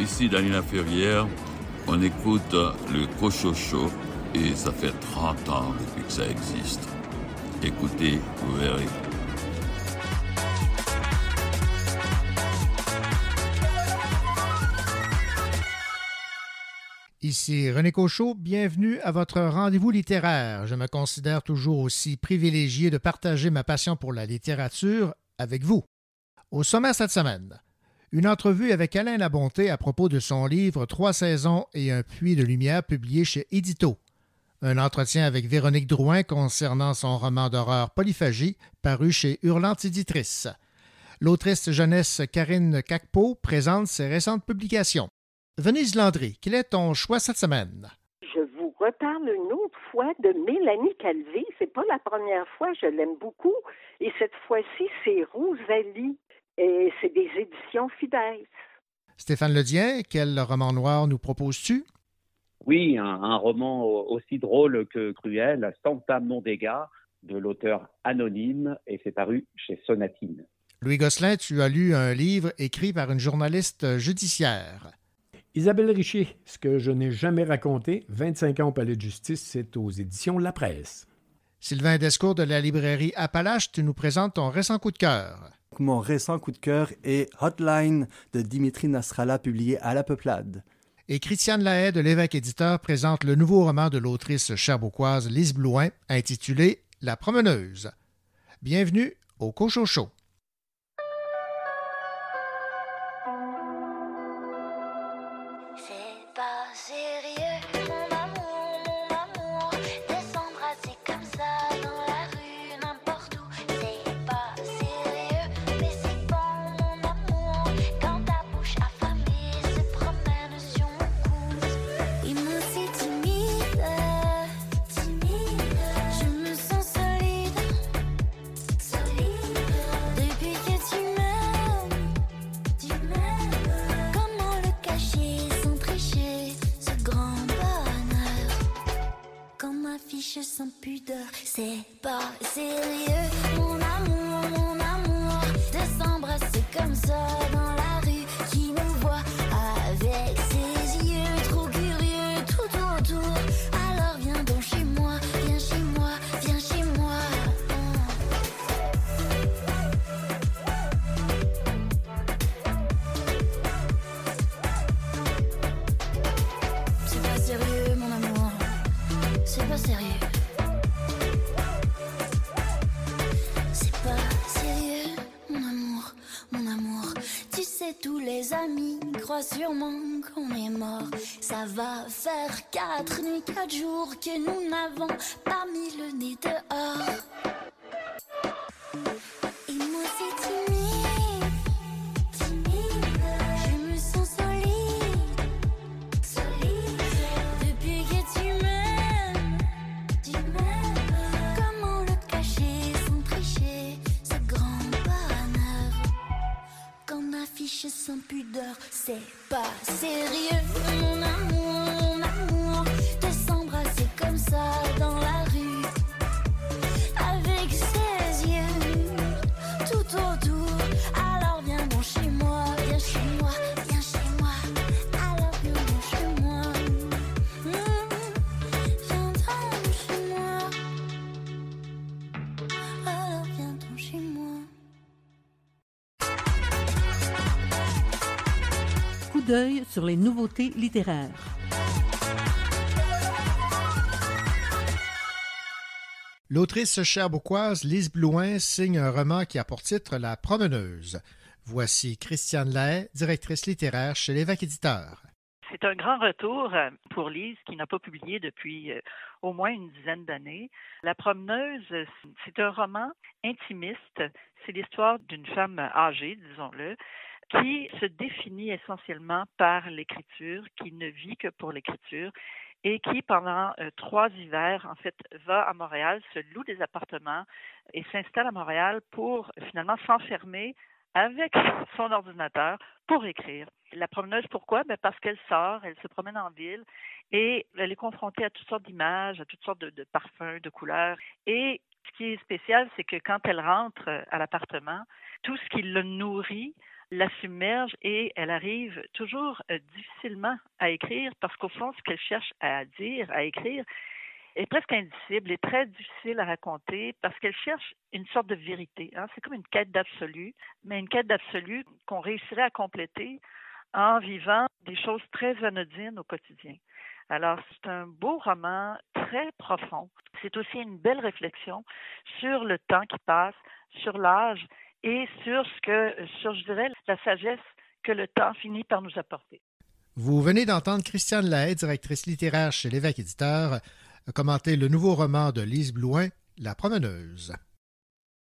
Ici Danina Ferrière, on écoute le Cochocho et ça fait 30 ans depuis que ça existe. Écoutez, vous verrez. Ici René Cochot, bienvenue à votre rendez-vous littéraire. Je me considère toujours aussi privilégié de partager ma passion pour la littérature avec vous. Au sommaire cette semaine, une entrevue avec Alain Labonté à propos de son livre Trois saisons et un puits de lumière publié chez Édito. Un entretien avec Véronique Drouin concernant son roman d'horreur Polyphagie, paru chez Hurlante Éditrice. L'autrice jeunesse Karine Cacpo présente ses récentes publications. Venise Landry, quel est ton choix cette semaine? Je vous reparle une autre fois de Mélanie Calvé. C'est pas la première fois, je l'aime beaucoup. Et cette fois-ci, c'est Rosalie. Et c'est des éditions fidèles. Stéphane Ledien, quel roman noir nous proposes-tu? Oui, un, roman aussi drôle que cruel, Santa Mondega, de l'auteur anonyme, et c'est paru chez Sonatine. Louis Gosselin, tu as lu un livre écrit par une journaliste judiciaire. Isabelle Richer, ce que je n'ai jamais raconté, 25 ans au Palais de justice, c'est aux éditions La Presse. Sylvain Descours de la librairie Appalache, tu nous présentes ton récent coup de cœur. Mon récent coup de cœur est Hotline de Dimitri Nasrallah, publié à La Peuplade. Et Christiane Lahaye de l'évêque éditeur présente le nouveau roman de l'autrice cherbourgoise Lise Blouin, intitulé La promeneuse. Bienvenue au Cochocho. lâche sans pudeur. C'est pas sérieux, mon amour, mon amour, de s'embrasser comme ça. Quatre jours que nous n'avons pas mis le nez dehors. Sans pudeur, c'est pas sérieux, mon amour. Sur les nouveautés littéraires. L'autrice cherbourgoise Lise Blouin signe un roman qui a pour titre La promeneuse. Voici Christiane Lay, directrice littéraire chez l'Évêque éditeur. C'est un grand retour euh, pour Lise qui n'a pas publié depuis euh, au moins une dizaine d'années. La promeneuse, c'est un roman intimiste. C'est l'histoire d'une femme âgée, disons-le, qui se définit essentiellement par l'écriture, qui ne vit que pour l'écriture et qui, pendant euh, trois hivers, en fait, va à Montréal, se loue des appartements et s'installe à Montréal pour finalement s'enfermer avec son ordinateur pour écrire. La promeneuse, pourquoi? Ben parce qu'elle sort, elle se promène en ville et elle est confrontée à toutes sortes d'images, à toutes sortes de, de parfums, de couleurs. Et ce qui est spécial, c'est que quand elle rentre à l'appartement, tout ce qui le nourrit la submerge et elle arrive toujours euh, difficilement à écrire parce qu'au fond, ce qu'elle cherche à dire, à écrire, est presque indicible et très difficile à raconter parce qu'elle cherche une sorte de vérité. Hein. C'est comme une quête d'absolu, mais une quête d'absolu qu'on réussirait à compléter en vivant des choses très anodines au quotidien. Alors, c'est un beau roman très profond. C'est aussi une belle réflexion sur le temps qui passe, sur l'âge et sur ce que, sur, je dirais, la sagesse que le temps finit par nous apporter. Vous venez d'entendre Christiane Lahaye, directrice littéraire chez l'évêque éditeur, commenter le nouveau roman de Lise Blouin, La promeneuse.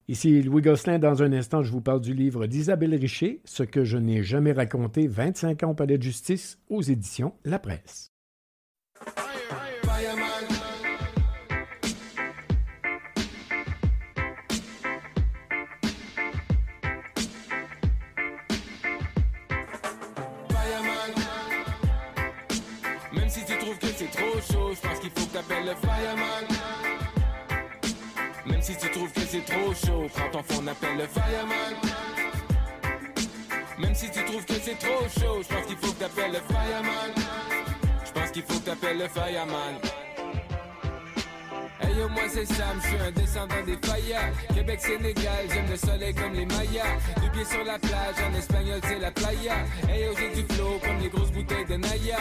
Ici Louis Gosselin. Dans un instant, je vous parle du livre d'Isabelle Richer, Ce que je n'ai jamais raconté, 25 ans au palais de justice, aux éditions La Presse. T'appelles le fireman. Même si tu trouves que c'est trop chaud, prends ton phone, appelle le fireman. Même si tu trouves que c'est trop chaud, je pense qu'il faut que t'appelles le fireman. Je pense qu'il faut que t'appelles le fireman. Hey yo, moi c'est Sam, je suis un descendant des Fayas. Québec, Sénégal, j'aime le soleil comme les Mayas. Deux pieds sur la plage, en espagnol c'est la playa. Hey yo, j'ai du flow comme les grosses bouteilles de Naya.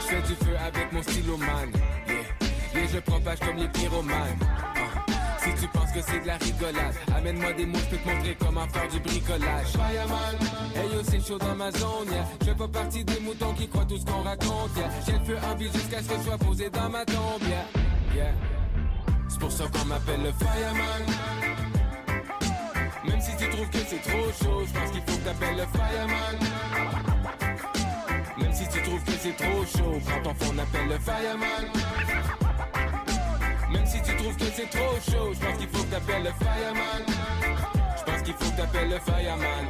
Je fais du feu avec mon stylo man. Yeah, je propage comme les pyromanes. Ah. Si tu penses que c'est de la rigolade, amène-moi des mots, je peux te montrer comment faire du bricolage. Fireman, hey yo, c'est chaud dans ma zone. Je fais pas partie des moutons qui croient tout ce qu'on raconte, yeah. J'ai le feu en vie jusqu'à ce que je sois posé dans ma tombe. C'est pour ça qu'on m'appelle le fireman. Même si tu trouves que c'est trop chaud, je pense qu'il faut que t'appelles le fireman. Même si tu trouves que c'est trop chaud, prends ton phone, appelle le fireman. Même si tu trouves que c'est trop chaud, je pense qu'il faut que t'appelles le fireman. Je pense qu'il faut que t'appelles le fireman.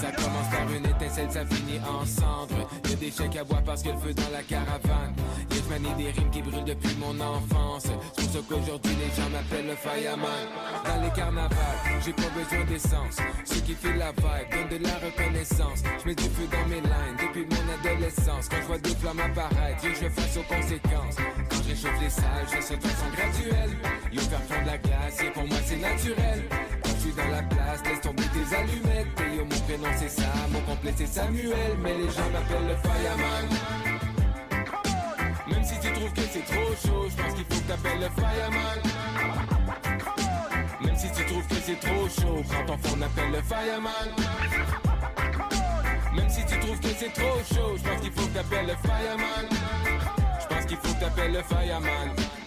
Ça commence par une étincelle, ça finit en cendres. Y'a des chèques à boire parce a le feu dans la caravane. Manie des rimes qui brûlent depuis mon enfance. C'est pour ça qu'aujourd'hui les gens m'appellent le fireman. Dans les carnavals, j'ai pas besoin d'essence. Ce qui fait la vibe donne de la reconnaissance. Je mets du feu dans mes lines depuis mon adolescence. Quand je vois des flammes apparaître, je face aux conséquences. Quand je réchauffe les salles, je saute de façon graduelle. Yo, faire fondre la glace, et pour moi c'est naturel. Quand je suis dans la place, laisse tomber tes allumettes. Et yo, mon prénom c'est Sam, mon complet c'est Samuel. Mais les gens m'appellent le fireman. Même si tu trouves que c'est trop chaud, je pense qu'il faut que t'appelles le fireman. Même si tu trouves que c'est trop chaud, prends ton phone, appelle le fireman. Même si tu trouves que c'est trop chaud, je pense qu'il faut que t'appelles le fireman. Je pense qu'il faut que t'appelles le fireman.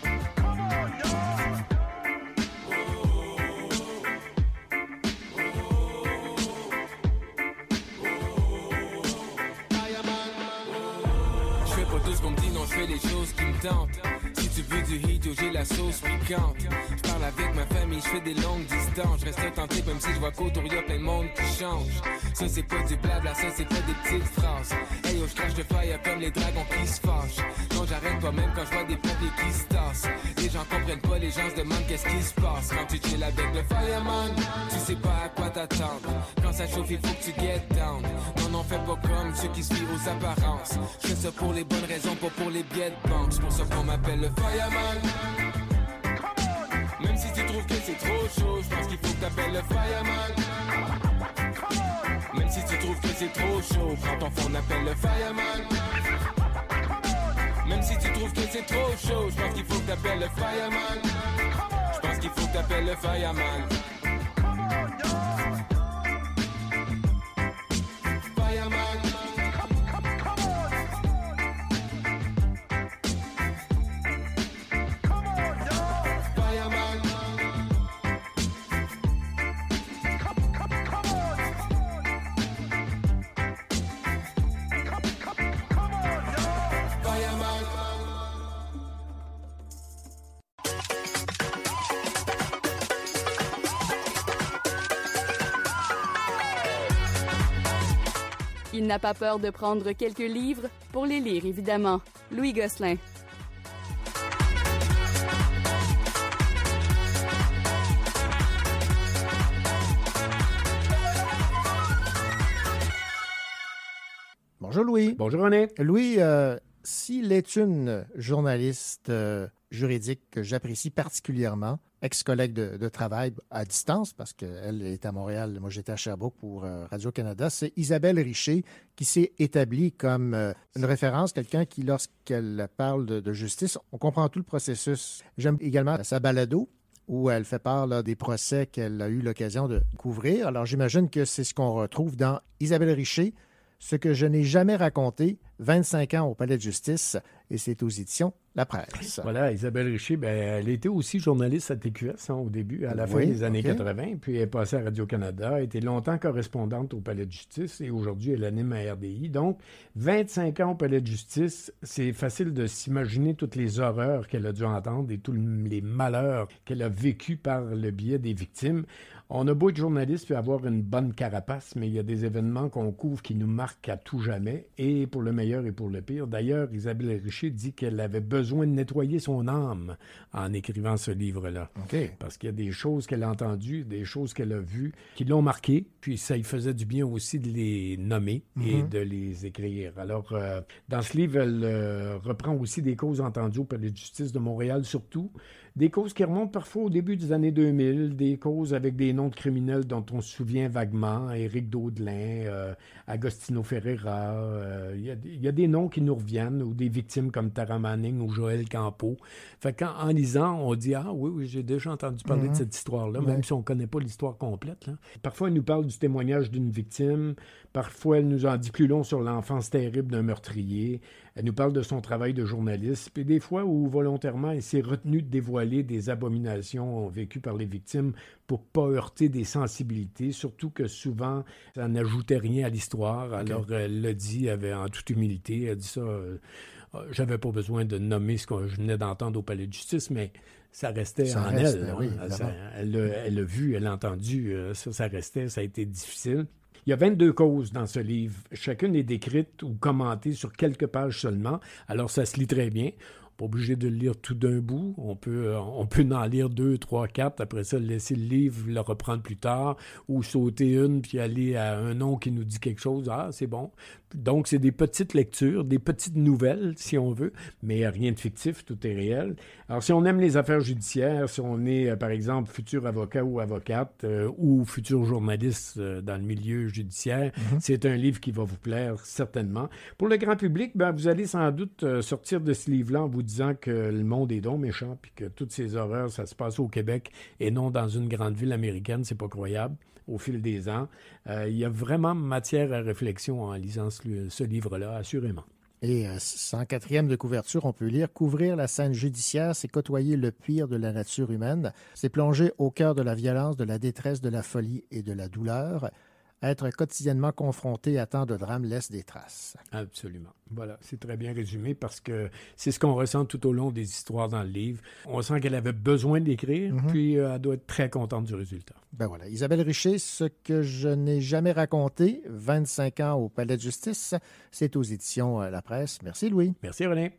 Les choses qui me tentent. Tu veux du yo, j'ai la sauce piquante. Je parle avec ma famille, je fais des longues distances. Je reste tenté, même si je vois qu'autour y a plein de monde qui change. Ça, c'est pas du blabla, ça, c'est pas des petites phrases. Hey yo, je crache de fire comme les dragons qui se fâchent. Non, j'arrête pas même quand je vois des pompiers qui se tassent. Les gens comprennent pas, les gens se demandent qu'est-ce qui se passe. Quand tu chill avec le fireman, tu sais pas à quoi t'attendre. Quand ça chauffe, il faut que tu get down. Non, non, fais pas comme ceux qui se aux apparences. Je fais ça pour les bonnes raisons, pas pour les billets de banque. C'est pour ça qu'on m'appelle le Même si tu trouves que c'est trop chaud, je pense qu'il faut que t'appelles le fireman. Même si tu trouves que c'est trop chaud, prends ton phone, appelle le fireman. Même si tu trouves que c'est trop chaud, je pense qu'il faut que t'appelles le fireman. Je pense qu'il faut que t'appelles le. Fireman. Il n'a pas peur de prendre quelques livres pour les lire, évidemment. Louis Gosselin. Bonjour Louis. Bonjour René. Louis, euh, s'il est une journaliste euh, juridique que j'apprécie particulièrement, ex-collègue de, travail à distance, parce qu'elle est à Montréal, moi j'étais à Sherbrooke pour euh, Radio-Canada, c'est Isabelle Richer qui s'est établie comme euh, une référence, quelqu'un qui, lorsqu'elle parle de, justice, on comprend tout le processus. J'aime également sa balado, où elle fait part des procès qu'elle a eu l'occasion de couvrir. Alors j'imagine que c'est ce qu'on retrouve dans Isabelle Richer, ce que je n'ai jamais raconté, 25 ans au Palais de justice, et c'est aux éditions La Presse. Voilà, Isabelle Richer, ben, elle était aussi journaliste à TQS hein, au début, à la fin des années ok. 80, puis elle est passée à Radio-Canada, elle était longtemps correspondante au Palais de justice et aujourd'hui elle anime à RDI. Donc, 25 ans au Palais de justice, c'est facile de s'imaginer toutes les horreurs qu'elle a dû entendre et tous les malheurs qu'elle a vécus par le biais des victimes. On a beau être journaliste puis avoir une bonne carapace, mais il y a des événements qu'on couvre qui nous marquent à tout jamais, et pour le meilleur et pour le pire. D'ailleurs, Isabelle Richer dit qu'elle avait besoin de nettoyer son âme en écrivant ce livre-là. Parce qu'il y a des choses qu'elle a entendues, des choses qu'elle a vues, qui l'ont marquée, puis ça lui faisait du bien aussi de les nommer et Mhm. de les écrire. Alors, euh, dans ce livre, elle euh, reprend aussi des causes entendues au Palais de justice de Montréal, surtout. Des causes qui remontent parfois au début des années 2000, des causes avec des noms de criminels dont on se souvient vaguement, Éric Daudelin, euh, Agostino Ferreira. euh, Il y, a- il y a des noms qui nous reviennent, ou des victimes comme Tara Manning ou Joël Campo. Fait qu'en en lisant, on dit Ah oui, oui, j'ai déjà entendu parler Mhm. de cette histoire-là, Ouais. même si on ne connaît pas l'histoire complète. Parfois, elle nous parle du témoignage d'une victime. Parfois, elle nous en dit plus long sur l'enfance terrible d'un meurtrier. Elle nous parle de son travail de journaliste. Puis des fois où, volontairement, elle s'est retenue de dévoiler des abominations vécues par les victimes pour pas heurter des sensibilités, surtout que souvent, ça n'ajoutait rien à l'histoire. Alors, elle l'a dit avait, en toute humilité. Elle dit ça... euh, euh, j'avais pas besoin de nommer ce que je venais d'entendre au palais de justice, mais ça restait Ça en reste, elle. ben hein. oui, Ça- elle l'a vu, elle l'a entendu, euh, ça, ça restait, ça a été difficile. Il y a 22 causes dans ce livre. Chacune est décrite ou commentée sur quelques pages seulement, alors ça se lit très bien. Pas obligé de le lire tout d'un bout. On peut, euh, on peut en lire deux, trois, quatre. Après ça, laisser le livre, le reprendre plus tard, ou sauter une puis aller à un nom qui nous dit quelque chose. Ah, c'est bon. Donc, c'est des petites lectures, des petites nouvelles, si on veut, mais rien de fictif, tout est réel. Alors, si on aime les affaires judiciaires, si on est, euh, par exemple, futur avocat ou avocate, euh, ou futur journaliste euh, dans le milieu judiciaire, c'est un livre qui va vous plaire certainement. Pour le grand public, ben, vous allez sans doute sortir de ce livre-là en vous disant que le monde est donc méchant, puis que toutes ces horreurs, ça se passe au Québec et non dans une grande ville américaine, c'est pas croyable au fil des ans. Euh, il y a vraiment matière à réflexion en lisant ce, livre-là, assurément. Et euh, 104e de couverture, on peut lire Couvrir la scène judiciaire, c'est côtoyer le pire de la nature humaine. C'est plonger au cœur de la violence, de la détresse, de la folie et de la douleur. Être quotidiennement confronté à tant de drames laisse des traces. Absolument. Voilà, c'est très bien résumé parce que c'est ce qu'on ressent tout au long des histoires dans le livre. On sent qu'elle avait besoin d'écrire, Mhm. puis euh, elle doit être très contente du résultat. Ben voilà. Isabelle Richer, ce que je n'ai jamais raconté, 25 ans au Palais de justice, c'est aux éditions euh, La Presse. Merci Louis. Merci René.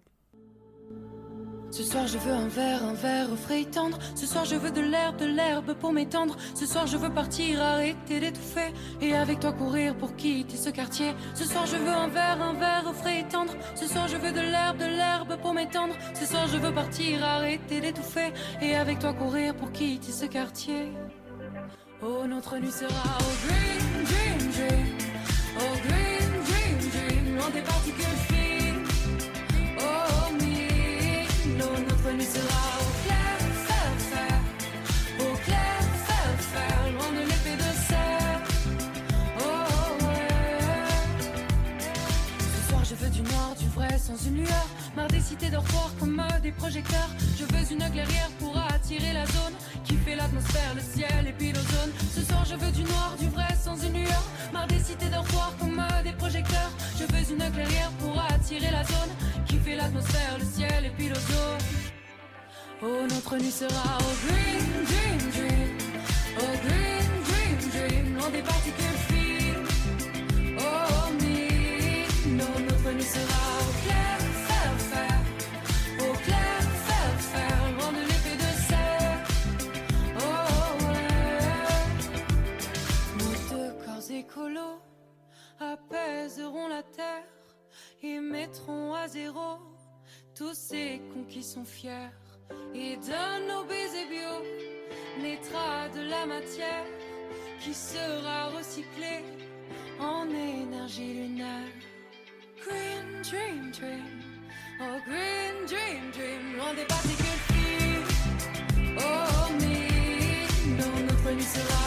Ce soir je veux un verre, un verre frais et tendre. Ce soir je veux de l'herbe, de l'herbe pour m'étendre. Ce soir je veux partir, arrêter d'étouffer. Et avec toi courir pour quitter ce quartier. Ce soir je veux un verre, un verre frais et tendre. Ce soir je veux de l'herbe, de l'herbe pour m'étendre. Ce soir je veux partir, arrêter d'étouffer. Et avec toi courir pour quitter ce quartier. Oh notre nuit sera au green, dream, dream. Oh green, dream, dream. Loin des particules sans une lueur. Marre des cités dortoirs comme des projecteurs. Je veux une clairière pour attirer la zone. Qui fait l'atmosphère, le ciel et puis l'ozone. Ce soir je veux du noir, du vrai, sans une lueur. Marre des cités dortoirs comme des projecteurs. Je veux une clairière pour attirer la zone. Qui fait l'atmosphère, le ciel et puis l'ozone. Oh, notre nuit sera au green, dream, dream. Oh, green, dream, dream. Loin des particules fines. Oh, me, non, notre nuit sera au clair, faire, faire. Au clair, faire, faire. Loin de l'épée de serre. Oh, ouais. Nos deux corps écolos apaiseront la terre. et mettront à zéro tous ces cons qui sont fiers. Et de nos baisers bio naîtra de la matière qui sera recyclée en énergie lunaire. Green dream dream, oh green dream dream, loin des particules fines. Oh mais non, notre nuit sera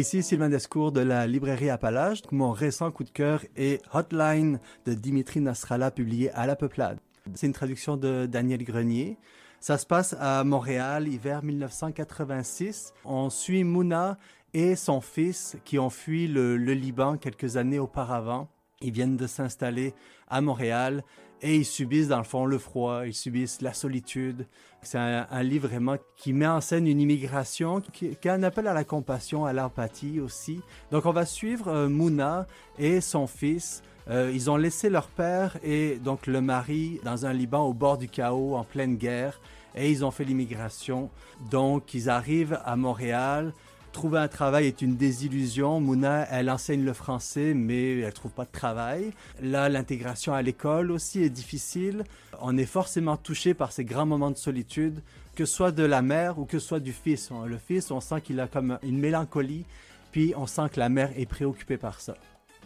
Ici Sylvain Descours de la librairie Appalache. Mon récent coup de cœur est Hotline de Dimitri Nasrallah publié à La Peuplade. C'est une traduction de Daniel Grenier. Ça se passe à Montréal, hiver 1986. On suit Mouna et son fils qui ont fui le, le Liban quelques années auparavant. Ils viennent de s'installer à Montréal et ils subissent dans le fond le froid, ils subissent la solitude. C'est un, livre vraiment qui met en scène une immigration, qui, est un appel à la compassion, à l'empathie aussi. Donc on va suivre euh, Mouna et son fils. Euh, ils ont laissé leur père et donc le mari dans un Liban au bord du chaos, en pleine guerre, et ils ont fait l'immigration. Donc ils arrivent à Montréal. Trouver un travail est une désillusion. Mouna, elle enseigne le français, mais elle trouve pas de travail. Là, l'intégration à l'école aussi est difficile. On est forcément touché par ces grands moments de solitude, que ce soit de la mère ou que ce soit du fils. Le fils, on sent qu'il a comme une mélancolie, puis on sent que la mère est préoccupée par ça.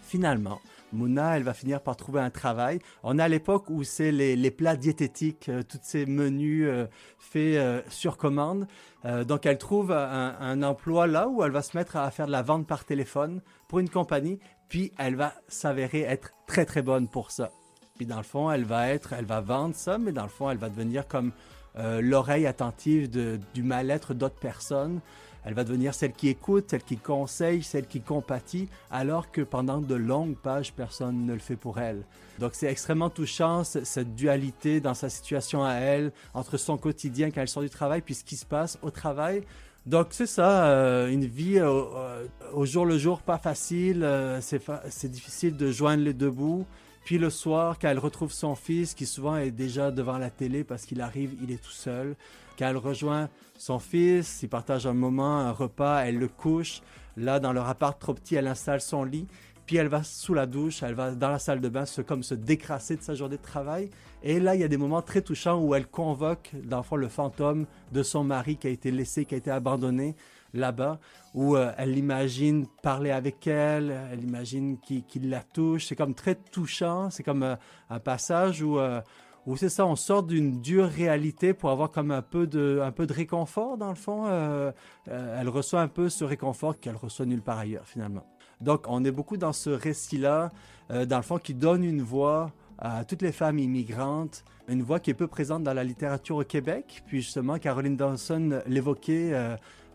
Finalement, Mouna, elle va finir par trouver un travail. On à l'époque où c'est les, plats diététiques, euh, tous ces menus euh, faits euh, sur commande. Euh, donc, elle trouve un, emploi là où elle va se mettre à faire de la vente par téléphone pour une compagnie, puis elle va s'avérer être très très bonne pour ça. Puis dans le fond, elle va être, elle va vendre ça, mais dans le fond, elle va devenir comme l'oreille attentive du mal-être d'autres personnes. Elle va devenir celle qui écoute, celle qui conseille, celle qui compatit, alors que pendant de longues pages, personne ne le fait pour elle. Donc c'est extrêmement touchant, cette dualité dans sa situation à elle, entre son quotidien quand elle sort du travail, puis ce qui se passe au travail. Donc c'est ça, euh, une vie euh, euh, au jour le jour pas facile, c'est c'est difficile de joindre les deux bouts. Puis le soir, quand elle retrouve son fils, qui souvent est déjà devant la télé parce qu'il arrive, il est tout seul. Quand elle rejoint son fils, ils partagent un moment, un repas, elle le couche. Là, dans leur appart trop petit, elle installe son lit. Puis elle va sous la douche, elle va dans la salle de bain, se, comme se décrasser de sa journée de travail. Et là, il y a des moments très touchants où elle convoque, dans le fantôme de son mari qui a été laissé, qui a été abandonné là-bas, où euh, elle l'imagine parler avec elle, elle imagine qu'il qu'il la touche. C'est comme très touchant, c'est comme euh, un passage où, euh, où c'est ça, on sort d'une dure réalité pour avoir comme un peu de, un peu de réconfort, dans le fond. Euh, euh, elle reçoit un peu ce réconfort qu'elle reçoit nulle part ailleurs, finalement. Donc, on est beaucoup dans ce récit-là, euh, dans le fond, qui donne une voix à toutes les femmes immigrantes, une voix qui est peu présente dans la littérature au Québec. Puis justement, Caroline Dawson l'évoquait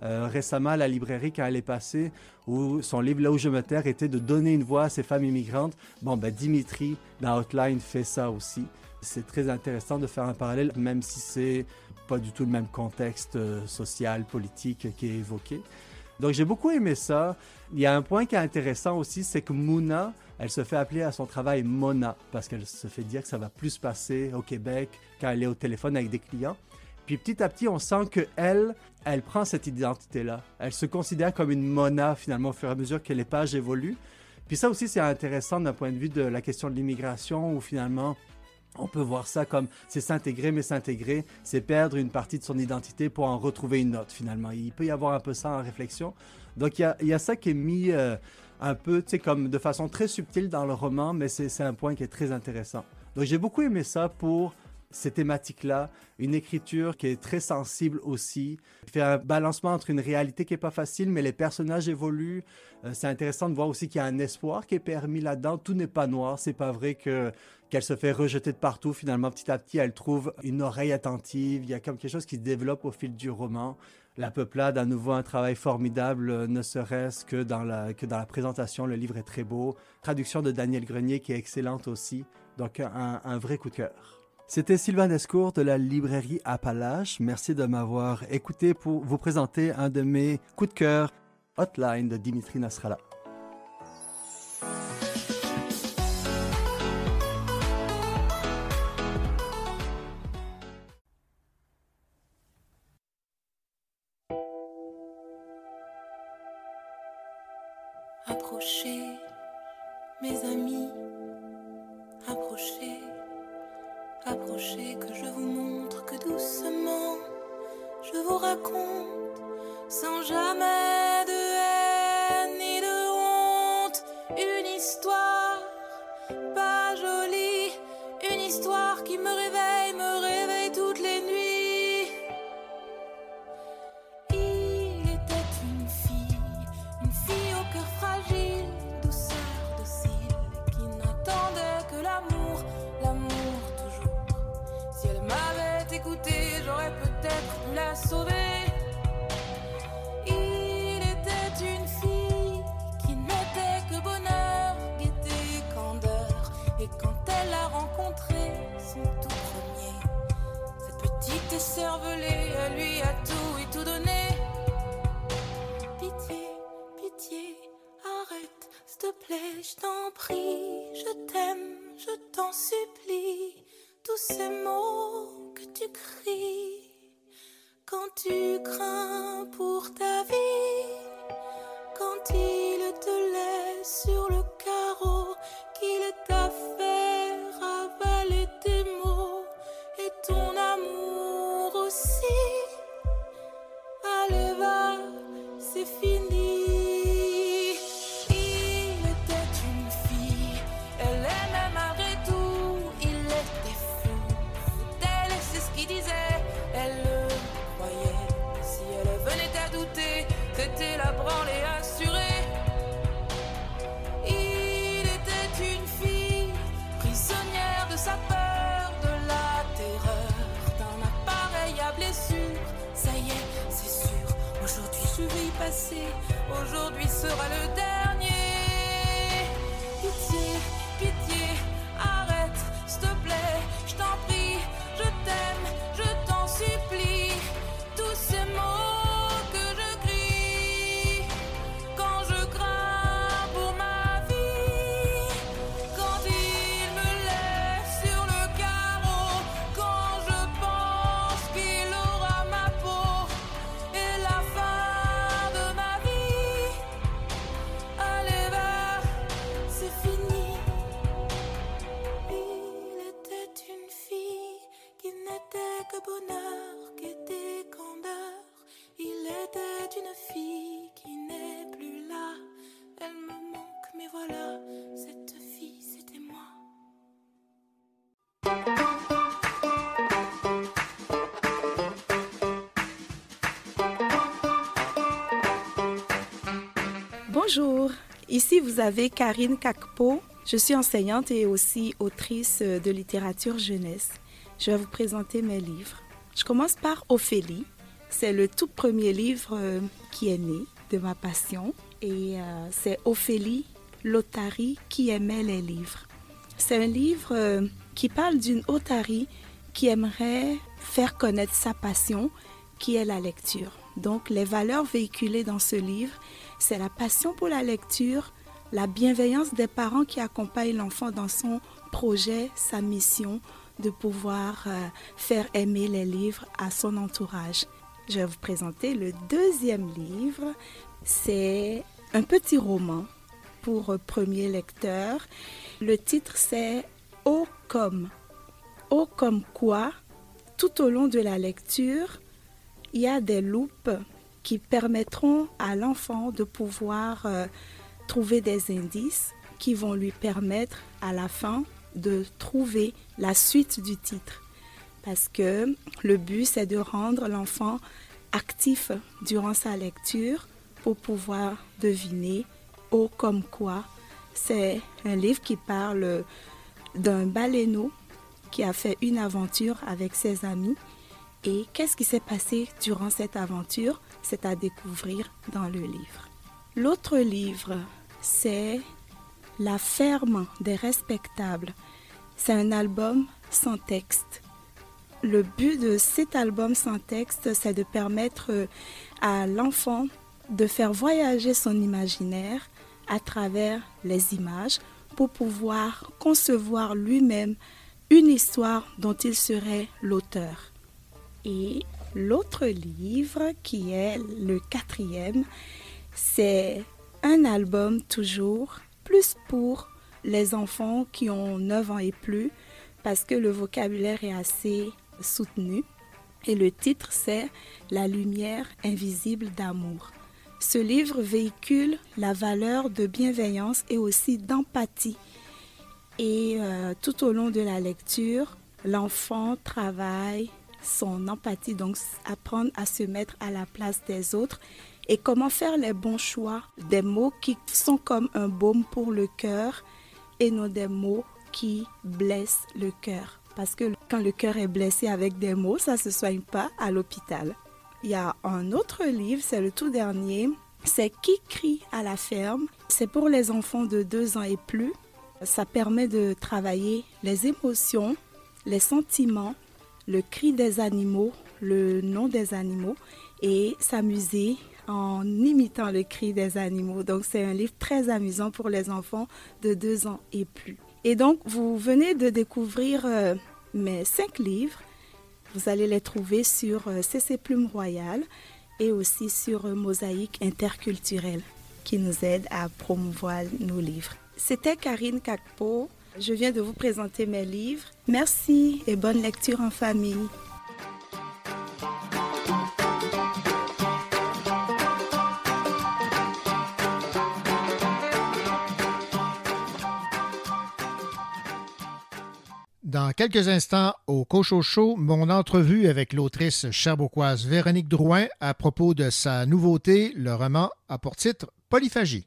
récemment à la librairie quand elle est passée, où son livre Là où je me terre était de donner une voix à ces femmes immigrantes. Bon, ben Dimitri, dans Outline, fait ça aussi. C'est très intéressant de faire un parallèle, même si c'est pas du tout le même contexte euh, social, politique qui est évoqué. Donc j'ai beaucoup aimé ça. Il y a un point qui est intéressant aussi, c'est que Mouna, elle se fait appeler à son travail Mona, parce qu'elle se fait dire que ça va plus se passer au Québec quand elle est au téléphone avec des clients. Puis petit à petit, on sent que elle, elle prend cette identité-là. Elle se considère comme une Mona finalement au fur et à mesure que les pages évoluent. Puis ça aussi, c'est intéressant d'un point de vue de la question de l'immigration, où finalement, on peut voir ça comme c'est s'intégrer, mais s'intégrer, c'est perdre une partie de son identité pour en retrouver une autre finalement. Il peut y avoir un peu ça en réflexion. Donc il y a, ça qui est mis euh, un peu, tu sais, comme de façon très subtile dans le roman, mais c'est un point qui est très intéressant. Donc j'ai beaucoup aimé ça pour ces thématiques-là, une écriture qui est très sensible aussi, qui fait un balancement entre une réalité qui est pas facile, mais les personnages évoluent. Euh, c'est intéressant de voir aussi qu'il y a un espoir qui est permis là-dedans. Tout n'est pas noir. C'est pas vrai que qu'elle se fait rejeter de partout. Finalement, petit à petit, elle trouve une oreille attentive. Il y a comme quelque chose qui se développe au fil du roman. La Peuplade, à nouveau un travail formidable, ne serait-ce que dans, la, que dans la présentation. Le livre est très beau. Traduction de Daniel Grenier qui est excellente aussi. Donc un, un vrai coup de cœur. C'était Sylvain Descours de la librairie Appalache. Merci de m'avoir écouté pour vous présenter un de mes coups de cœur, Hotline de Dimitri Nasrallah. Quand tu ici vous avez Karine Kakpo. Je suis enseignante et aussi autrice de littérature jeunesse. Je vais vous présenter mes livres. Je commence par Ophélie. C'est le tout premier livre euh, qui est né de ma passion et euh, c'est Ophélie l'Otari qui aimait les livres. C'est un livre euh, qui parle d'une Otari qui aimerait faire connaître sa passion qui est la lecture. Donc les valeurs véhiculées dans ce livre, c'est la passion pour la lecture, la bienveillance des parents qui accompagnent l'enfant dans son projet, sa mission de pouvoir euh, faire aimer les livres à son entourage. Je vais vous présenter le deuxième livre. C'est un petit roman pour euh, premier lecteur. Le titre c'est O comme. O comme quoi, tout au long de la lecture, il y a des loupes qui permettront à l'enfant de pouvoir euh, trouver des indices qui vont lui permettre à la fin de trouver la suite du titre. Parce que le but, c'est de rendre l'enfant actif durant sa lecture pour pouvoir deviner au comme quoi. C'est un livre qui parle d'un baleineau qui a fait une aventure avec ses amis Et qu'est-ce qui s'est passé durant cette aventure? C'est à découvrir dans le livre. L'autre livre, c'est La ferme des respectables. C'est un album sans texte. Le but de cet album sans texte, c'est de permettre à l'enfant de faire voyager son imaginaire à travers les images pour pouvoir concevoir lui-même une histoire dont il serait l'auteur. Et l'autre livre, qui est le quatrième, c'est un album toujours plus pour les enfants qui ont 9 ans et plus, parce que le vocabulaire est assez soutenu. Et le titre, c'est La lumière invisible d'amour. Ce livre véhicule la valeur de bienveillance et aussi d'empathie. Et euh, tout au long de la lecture, l'enfant travaille son empathie, donc apprendre à se mettre à la place des autres et comment faire les bons choix des mots qui sont comme un baume pour le cœur et non des mots qui blessent le cœur. Parce que quand le cœur est blessé avec des mots, ça ne se soigne pas à l'hôpital. Il y a un autre livre, c'est le tout dernier, c'est Qui crie à la ferme? C'est pour les enfants de 2 ans et plus. Ça permet de travailler les émotions, les sentiments, le cri des animaux, le nom des animaux et s'amuser en imitant le cri des animaux. Donc c'est un livre très amusant pour les enfants de 2 ans et plus. Et donc vous venez de découvrir euh, mes cinq livres. Vous allez les trouver sur euh, CC Plume Royale et aussi sur euh, Mosaïque Interculturelle qui nous aide à promouvoir nos livres. C'était Karine Kakpo je viens de vous présenter mes livres. Merci et bonne lecture en famille. Dans quelques instants, au Cochocho, mon entrevue avec l'autrice cherbourgoise Véronique Drouin à propos de sa nouveauté, le roman a pour titre Polyphagie.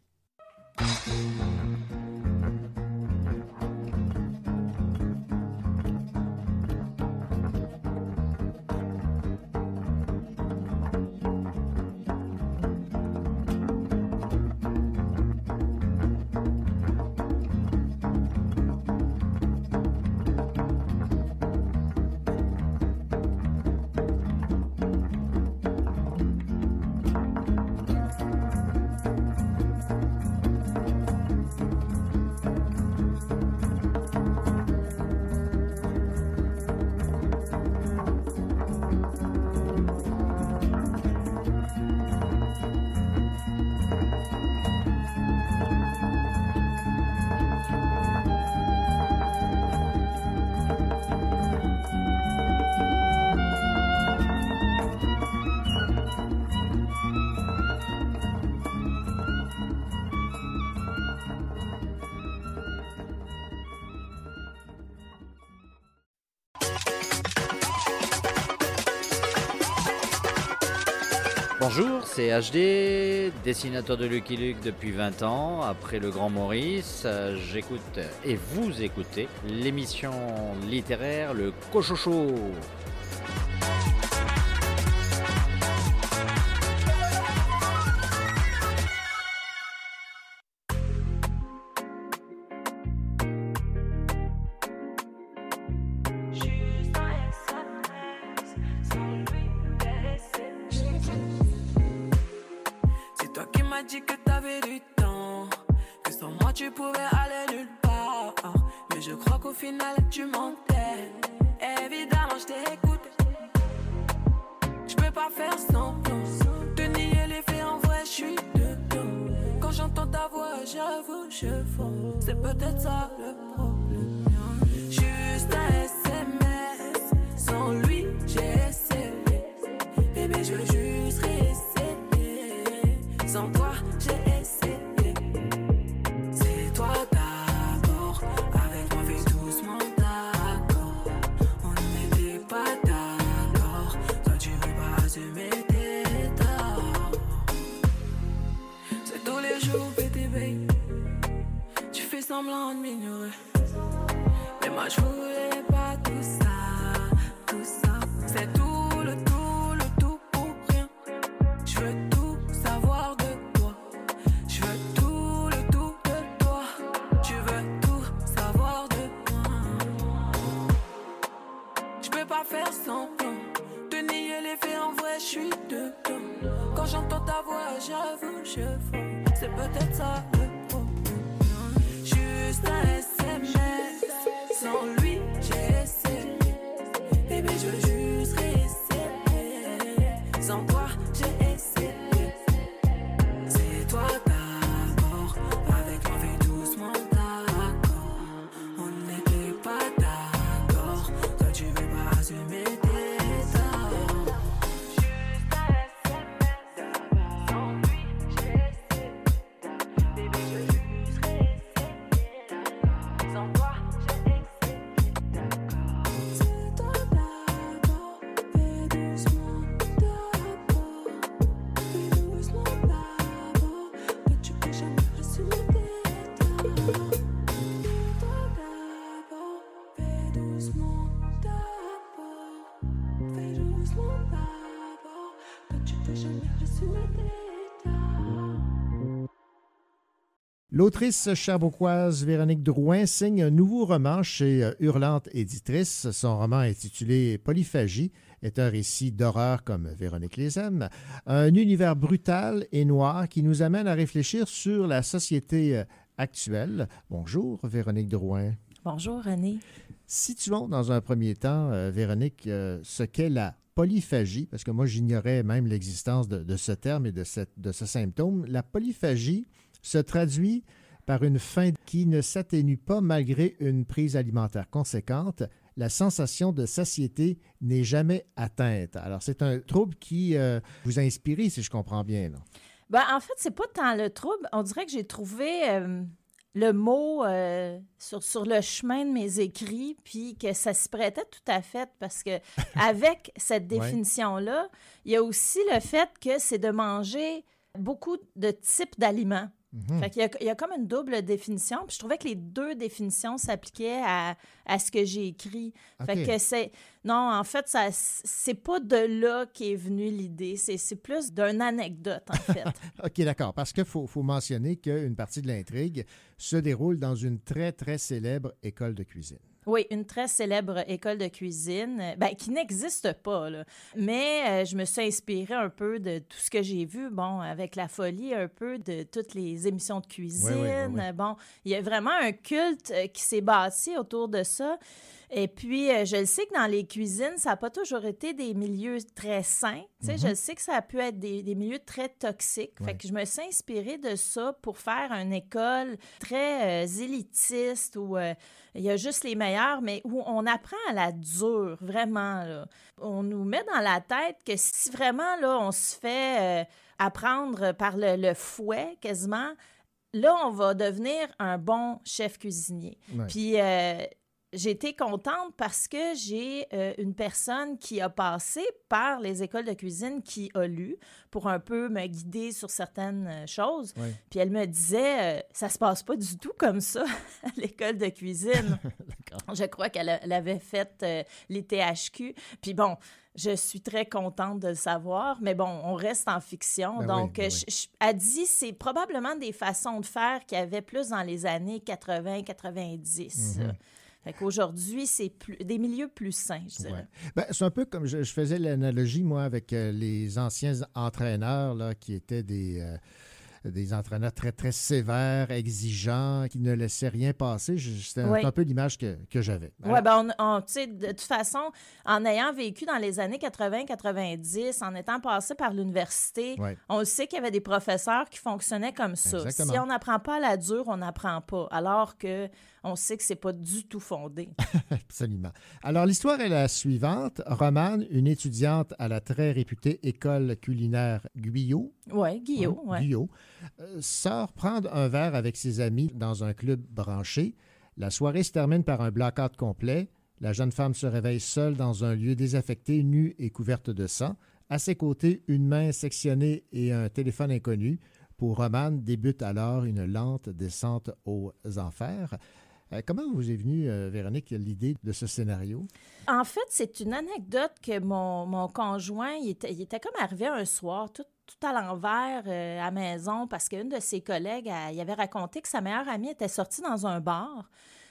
Bonjour, c'est HD, dessinateur de Lucky Luke depuis 20 ans. Après le Grand Maurice, euh, j'écoute et vous écoutez l'émission littéraire Le Cochocho. L'autrice cherbourgoise Véronique Drouin signe un nouveau roman chez euh, Hurlante Éditrice. Son roman intitulé Polyphagie est un récit d'horreur comme Véronique les aime, un univers brutal et noir qui nous amène à réfléchir sur la société euh, actuelle. Bonjour Véronique Drouin. Bonjour René. Situons dans un premier temps, euh, Véronique, ce qu'est la polyphagie, parce que moi j'ignorais même l'existence de, de ce terme et de, cette- de ce symptôme. La polyphagie se traduit par une faim qui ne s'atténue pas malgré une prise alimentaire conséquente. La sensation de satiété n'est jamais atteinte. Alors c'est un trouble qui euh, vous a inspiré, si je comprends bien. là. Ben, en fait, c'est pas tant le trouble. On dirait que j'ai trouvé euh, le mot euh, sur, sur le chemin de mes écrits, puis que ça se prêtait tout à fait parce que avec cette définition-là, il y a aussi le fait que c'est de manger beaucoup de types d'aliments. Mhm. Fait qu'il y a, il y a comme une double définition. Puis je trouvais que les deux définitions s'appliquaient à, à ce que j'ai écrit. Fait que c'est. Non, en fait, ça c'est pas de là qu'est venue l'idée. C'est c'est plus d'une anecdote, en fait. OK, d'accord. Parce qu'il faut, faut mentionner qu'une partie de l'intrigue se déroule dans une très, très célèbre école de cuisine. Oui, une très célèbre école de cuisine, euh, ben, qui n'existe pas, là. Mais euh, je me suis inspirée un peu de tout ce que j'ai vu, bon, avec la folie un peu de toutes les émissions de cuisine. Oui, oui, oui, oui. Bon, il y a vraiment un culte euh, qui s'est bâti autour de ça. Et puis, euh, je le sais que dans les cuisines, ça n'a pas toujours été des milieux très sains. Tu sais, Mhm. Je le sais que ça a pu être des, des milieux très toxiques. Fait que je me suis inspirée de ça pour faire une école très euh, élitiste où euh, il y a juste les meilleurs, mais où on apprend à la dure, vraiment. là. On nous met dans la tête que si vraiment là, on se fait euh, apprendre par le, le fouet quasiment, là, on va devenir un bon chef cuisinier. Ouais. Puis euh, été contente parce que j'ai euh, une personne qui a passé par les écoles de cuisine qui a lu pour un peu me guider sur certaines euh, choses. Puis elle me disait, euh, ça se passe pas du tout comme ça à l'école de cuisine. Je crois qu'elle avait fait euh, les THQ. Puis bon, je suis très contente de le savoir, mais bon, on reste en fiction. Ben oui, donc, ben euh, je- je- elle dit, c'est probablement des façons de faire qu'il y avait plus dans les années 80-90. Mhm. Fait qu'aujourd'hui, c'est plus, des milieux plus sains, je dirais. Ben, c'est un peu comme je, je faisais l'analogie, moi, avec euh, les anciens entraîneurs là, qui étaient des, euh, des entraîneurs très, très sévères, exigeants, qui ne laissaient rien passer. C'était un, Oui. un peu l'image que, que j'avais. Oui, ben on, on- de toute façon, en ayant vécu dans les années 80-90, en étant passé par l'université, on sait qu'il y avait des professeurs qui fonctionnaient comme ça. Exactement. Si on n'apprend pas à la dure, on n'apprend pas. Alors que on sait que c'est pas du tout fondé. Absolument. Alors, l'histoire est la suivante. Romane, une étudiante à la très réputée école culinaire Guyot, Oui, Hein, ouais. Guyot, euh, sort prendre un verre avec ses amis dans un club branché. La soirée se termine par un blackout complet. La jeune femme se réveille seule dans un lieu désaffecté, nue et couverte de sang. À ses côtés, une main sectionnée et un téléphone inconnu. Pour Romane, débute alors une lente descente aux enfers. Euh, comment vous est venue, euh, Véronique, l'idée de ce scénario? En fait, c'est une anecdote que mon, mon conjoint, il était, il était comme arrivé un soir, tout, tout à l'envers euh, à la maison, parce qu'une de ses collègues, elle, il avait raconté que sa meilleure amie était sortie dans un bar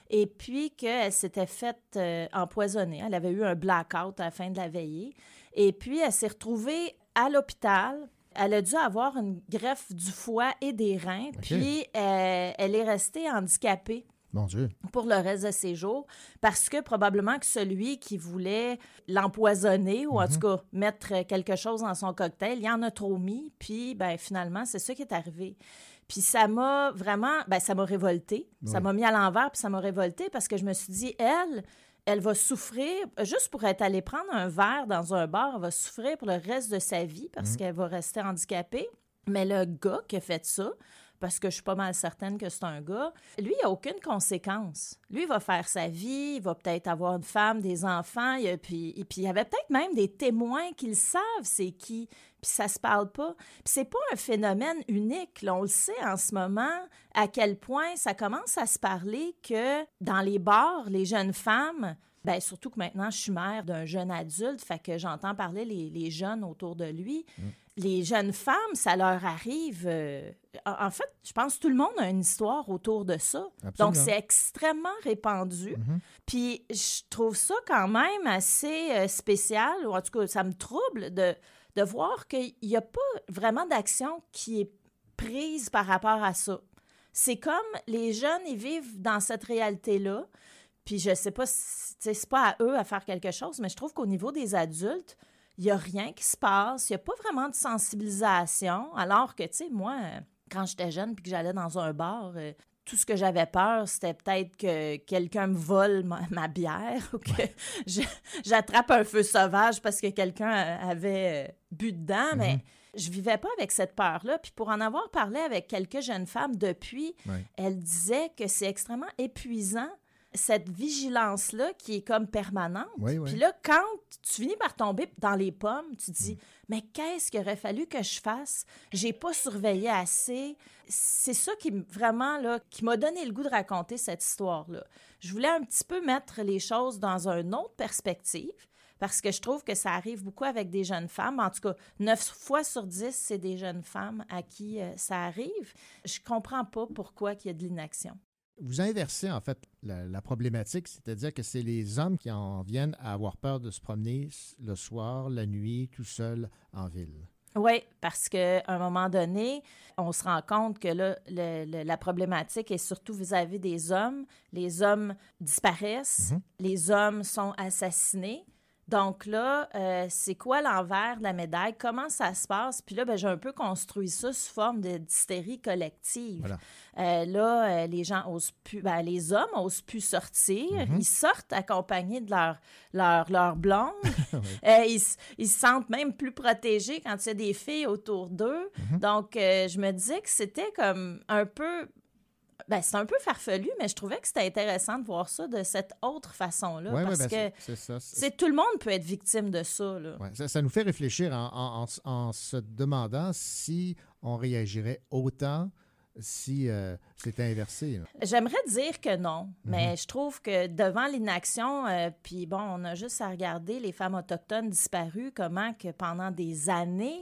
et puis qu'elle s'était faite euh, empoisonner. Elle avait eu un blackout à la fin de la veillée. Et puis, elle s'est retrouvée à l'hôpital. Elle a dû avoir une greffe du foie et des reins, puis euh, elle est restée handicapée Mon Dieu. pour le reste de ses jours parce que probablement que celui qui voulait l'empoisonner ou en tout cas mettre quelque chose dans son cocktail, il en a trop mis, puis ben, finalement, c'est ça qui est arrivé. Puis ça m'a vraiment, ben, ça m'a révolté. Ça m'a mis à l'envers, puis ça m'a révolté parce que je me suis dit, elle, elle va souffrir, juste pour être allée prendre un verre dans un bar, elle va souffrir pour le reste de sa vie parce Mhm. qu'elle va rester handicapée. Mais le gars qui a fait ça, parce que je suis pas mal certaine que c'est un gars, lui, il n'a aucune conséquence. Lui, il va faire sa vie, il va peut-être avoir une femme, des enfants, il a- puis, et puis il y avait peut-être même des témoins qui le savent, c'est qui, puis ça se parle pas. Puis c'est pas un phénomène unique, là, on le sait en ce moment, à quel point ça commence à se parler que dans les bars, les jeunes femmes... Ben, surtout que maintenant, je suis mère d'un jeune adulte, fait que j'entends parler les, les jeunes autour de lui. Les jeunes femmes, ça leur arrive. euh, en fait, je pense que tout le monde a une histoire autour de ça. Absolument. Donc, c'est extrêmement répandu. Puis, je trouve ça quand même assez euh, spécial, ou en tout cas, ça me trouble de, de voir qu'il n'y a pas vraiment d'action qui est prise par rapport à ça. C'est comme les jeunes, ils vivent dans cette réalité-là. Puis je sais pas, si- c'est pas à eux à faire quelque chose, mais je trouve qu'au niveau des adultes, il n'y a rien qui se passe, il n'y a pas vraiment de sensibilisation. Alors que, tu sais, moi, euh, quand j'étais jeune puis que j'allais dans un bar, euh, tout ce que j'avais peur, c'était peut-être que quelqu'un me vole ma, ma bière ou que j'attrape un feu sauvage parce que quelqu'un euh, avait euh, bu dedans, mais je vivais pas avec cette peur-là. Puis pour en avoir parlé avec quelques jeunes femmes depuis, Ouais. elles disaient que c'est extrêmement épuisant cette vigilance-là qui est comme permanente. Oui, oui. Puis là, quand tu finis par tomber dans les pommes, tu te dis, mais qu'est-ce qu'il aurait fallu que je fasse? J'ai pas surveillé assez. C'est ça qui vraiment, là, qui m'a donné le goût de raconter cette histoire-là. Je voulais un petit peu mettre les choses dans une autre perspective. Parce que je trouve que ça arrive beaucoup avec des jeunes femmes. En tout cas, neuf fois sur dix, c'est des jeunes femmes à qui euh, ça arrive. Je comprends pas pourquoi il y a de l'inaction. Vous inversez en fait la, la problématique, c'est-à-dire que c'est les hommes qui en viennent à avoir peur de se promener le soir, la nuit, tout seul en ville. Oui, parce qu'à un moment donné, on se rend compte que là, le- le- la problématique est surtout vis-à-vis des hommes. Les hommes disparaissent, les hommes sont assassinés. Donc là, euh, c'est quoi l'envers de la médaille? Comment ça se passe? Puis là, ben, j'ai un peu construit ça sous forme de- d'hystérie collective. Voilà. Euh, là, euh, les gens osent plus, ben, les hommes osent plus sortir. Mhm. Ils sortent accompagnés de leur, leur, leur blonde. Ils, ils se sentent même plus protégés quand il y a des filles autour d'eux. Mhm. Donc, je me disais que c'était comme un peu. Ben, c'est un peu farfelu, mais je trouvais que c'était intéressant de voir ça de cette autre façon-là. Ouais, ouais, parce ben, que c'est- ça. Tout le monde peut être victime de ça. Là. Ouais, ça, ça nous fait réfléchir en, en- en- en se demandant si on réagirait autant si euh, c'était inversé. là. J'aimerais dire que non, Mhm. mais je trouve que devant l'inaction, euh, puis bon, on a juste à regarder les femmes autochtones disparues, comment que pendant des années,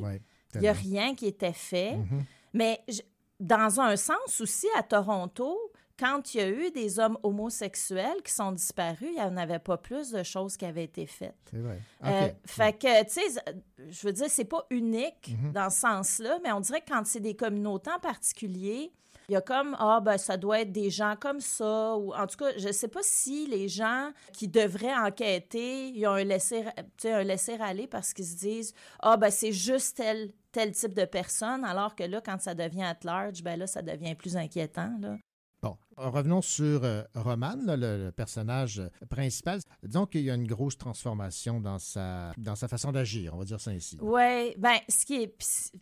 il n'y a rien qui était fait. Mhm. Mais je- dans un sens aussi, à Toronto, quand il y a eu des hommes homosexuels qui sont disparus, il n'y en avait pas plus de choses qui avaient été faites. C'est vrai. Euh, fait que, tu sais, je veux dire, c'est pas unique Mhm. dans ce sens-là, mais on dirait que quand c'est des communautés en particulier, il y a comme, ah, ben, ça doit être des gens comme ça, ou en tout cas, je sais pas si les gens qui devraient enquêter, ils ont un laisser, laisser-aller parce qu'ils se disent, ah, ben, c'est juste tel, tel type de personne, alors que là, quand ça devient at large, ben là, ça devient plus inquiétant, là. Bon, revenons sur euh, Roman, là, le, le personnage euh, principal. Disons qu'il y a une grosse transformation dans sa, dans sa façon d'agir, on va dire ça ainsi. Oui, ben ce qui est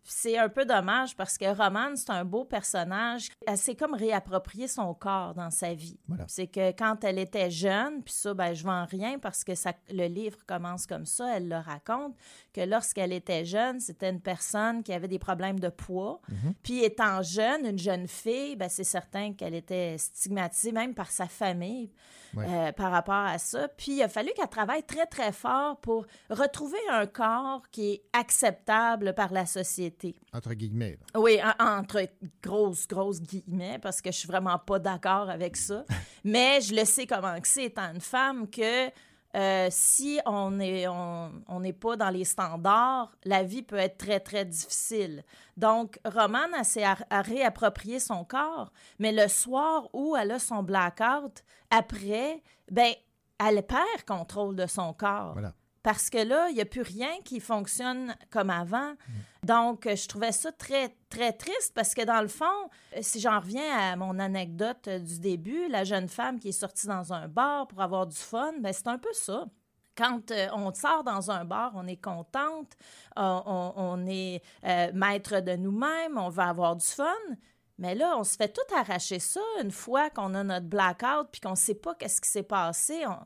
c'est un peu dommage parce que Romane, c'est un beau personnage. Elle s'est comme réapproprié son corps dans sa vie. Voilà. C'est que quand elle était jeune, puis ça, ben je vends rien parce que ça, le livre commence comme ça, elle le raconte, que lorsqu'elle était jeune, c'était une personne qui avait des problèmes de poids. Mhm. Puis étant jeune, une jeune fille, ben c'est certain qu'elle était stigmatisée même par sa famille Ouais. euh, par rapport à ça. Puis il a fallu qu'elle travaille très, très fort pour retrouver un corps qui est acceptable par la société. Entre guillemets. là. Oui, en- entre grosses, grosses guillemets, parce que je suis vraiment pas d'accord avec ça. Mais je le sais comment que c'est, étant une femme, que euh, si on n'est on, pas dans les standards, la vie peut être très, très difficile. Donc, Romane, elle s'est réapproprier son corps, mais le soir où elle a son blackout, après, ben, elle perd contrôle de son corps. Parce que là, il n'y a plus rien qui fonctionne comme avant. Donc, euh, je trouvais ça très, très triste parce que dans le fond, euh, si j'en reviens à mon anecdote euh, du début, la jeune femme qui est sortie dans un bar pour avoir du fun, ben, c'est un peu ça. Quand euh, on sort dans un bar, on est contente, euh, on, on est euh, maître de nous-mêmes, on veut avoir du fun. Mais là, on se fait tout arracher ça une fois qu'on a notre blackout puis qu'on ne sait pas qu'est-ce qui s'est passé. On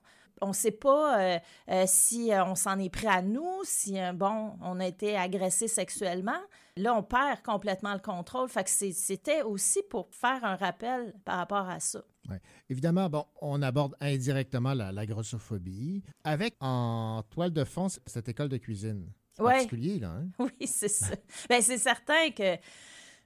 ne sait pas euh, euh, si euh, on s'en est pris à nous, si, bon, on a été agressé sexuellement. Là, on perd complètement le contrôle. Fait que c'était aussi pour faire un rappel par rapport à ça. Ouais. Évidemment, bon, on aborde indirectement la, la grossophobie avec en toile de fond cette école de cuisine. C'est Ouais. particulier, là. hein? Oui, c'est ça. ben, c'est certain que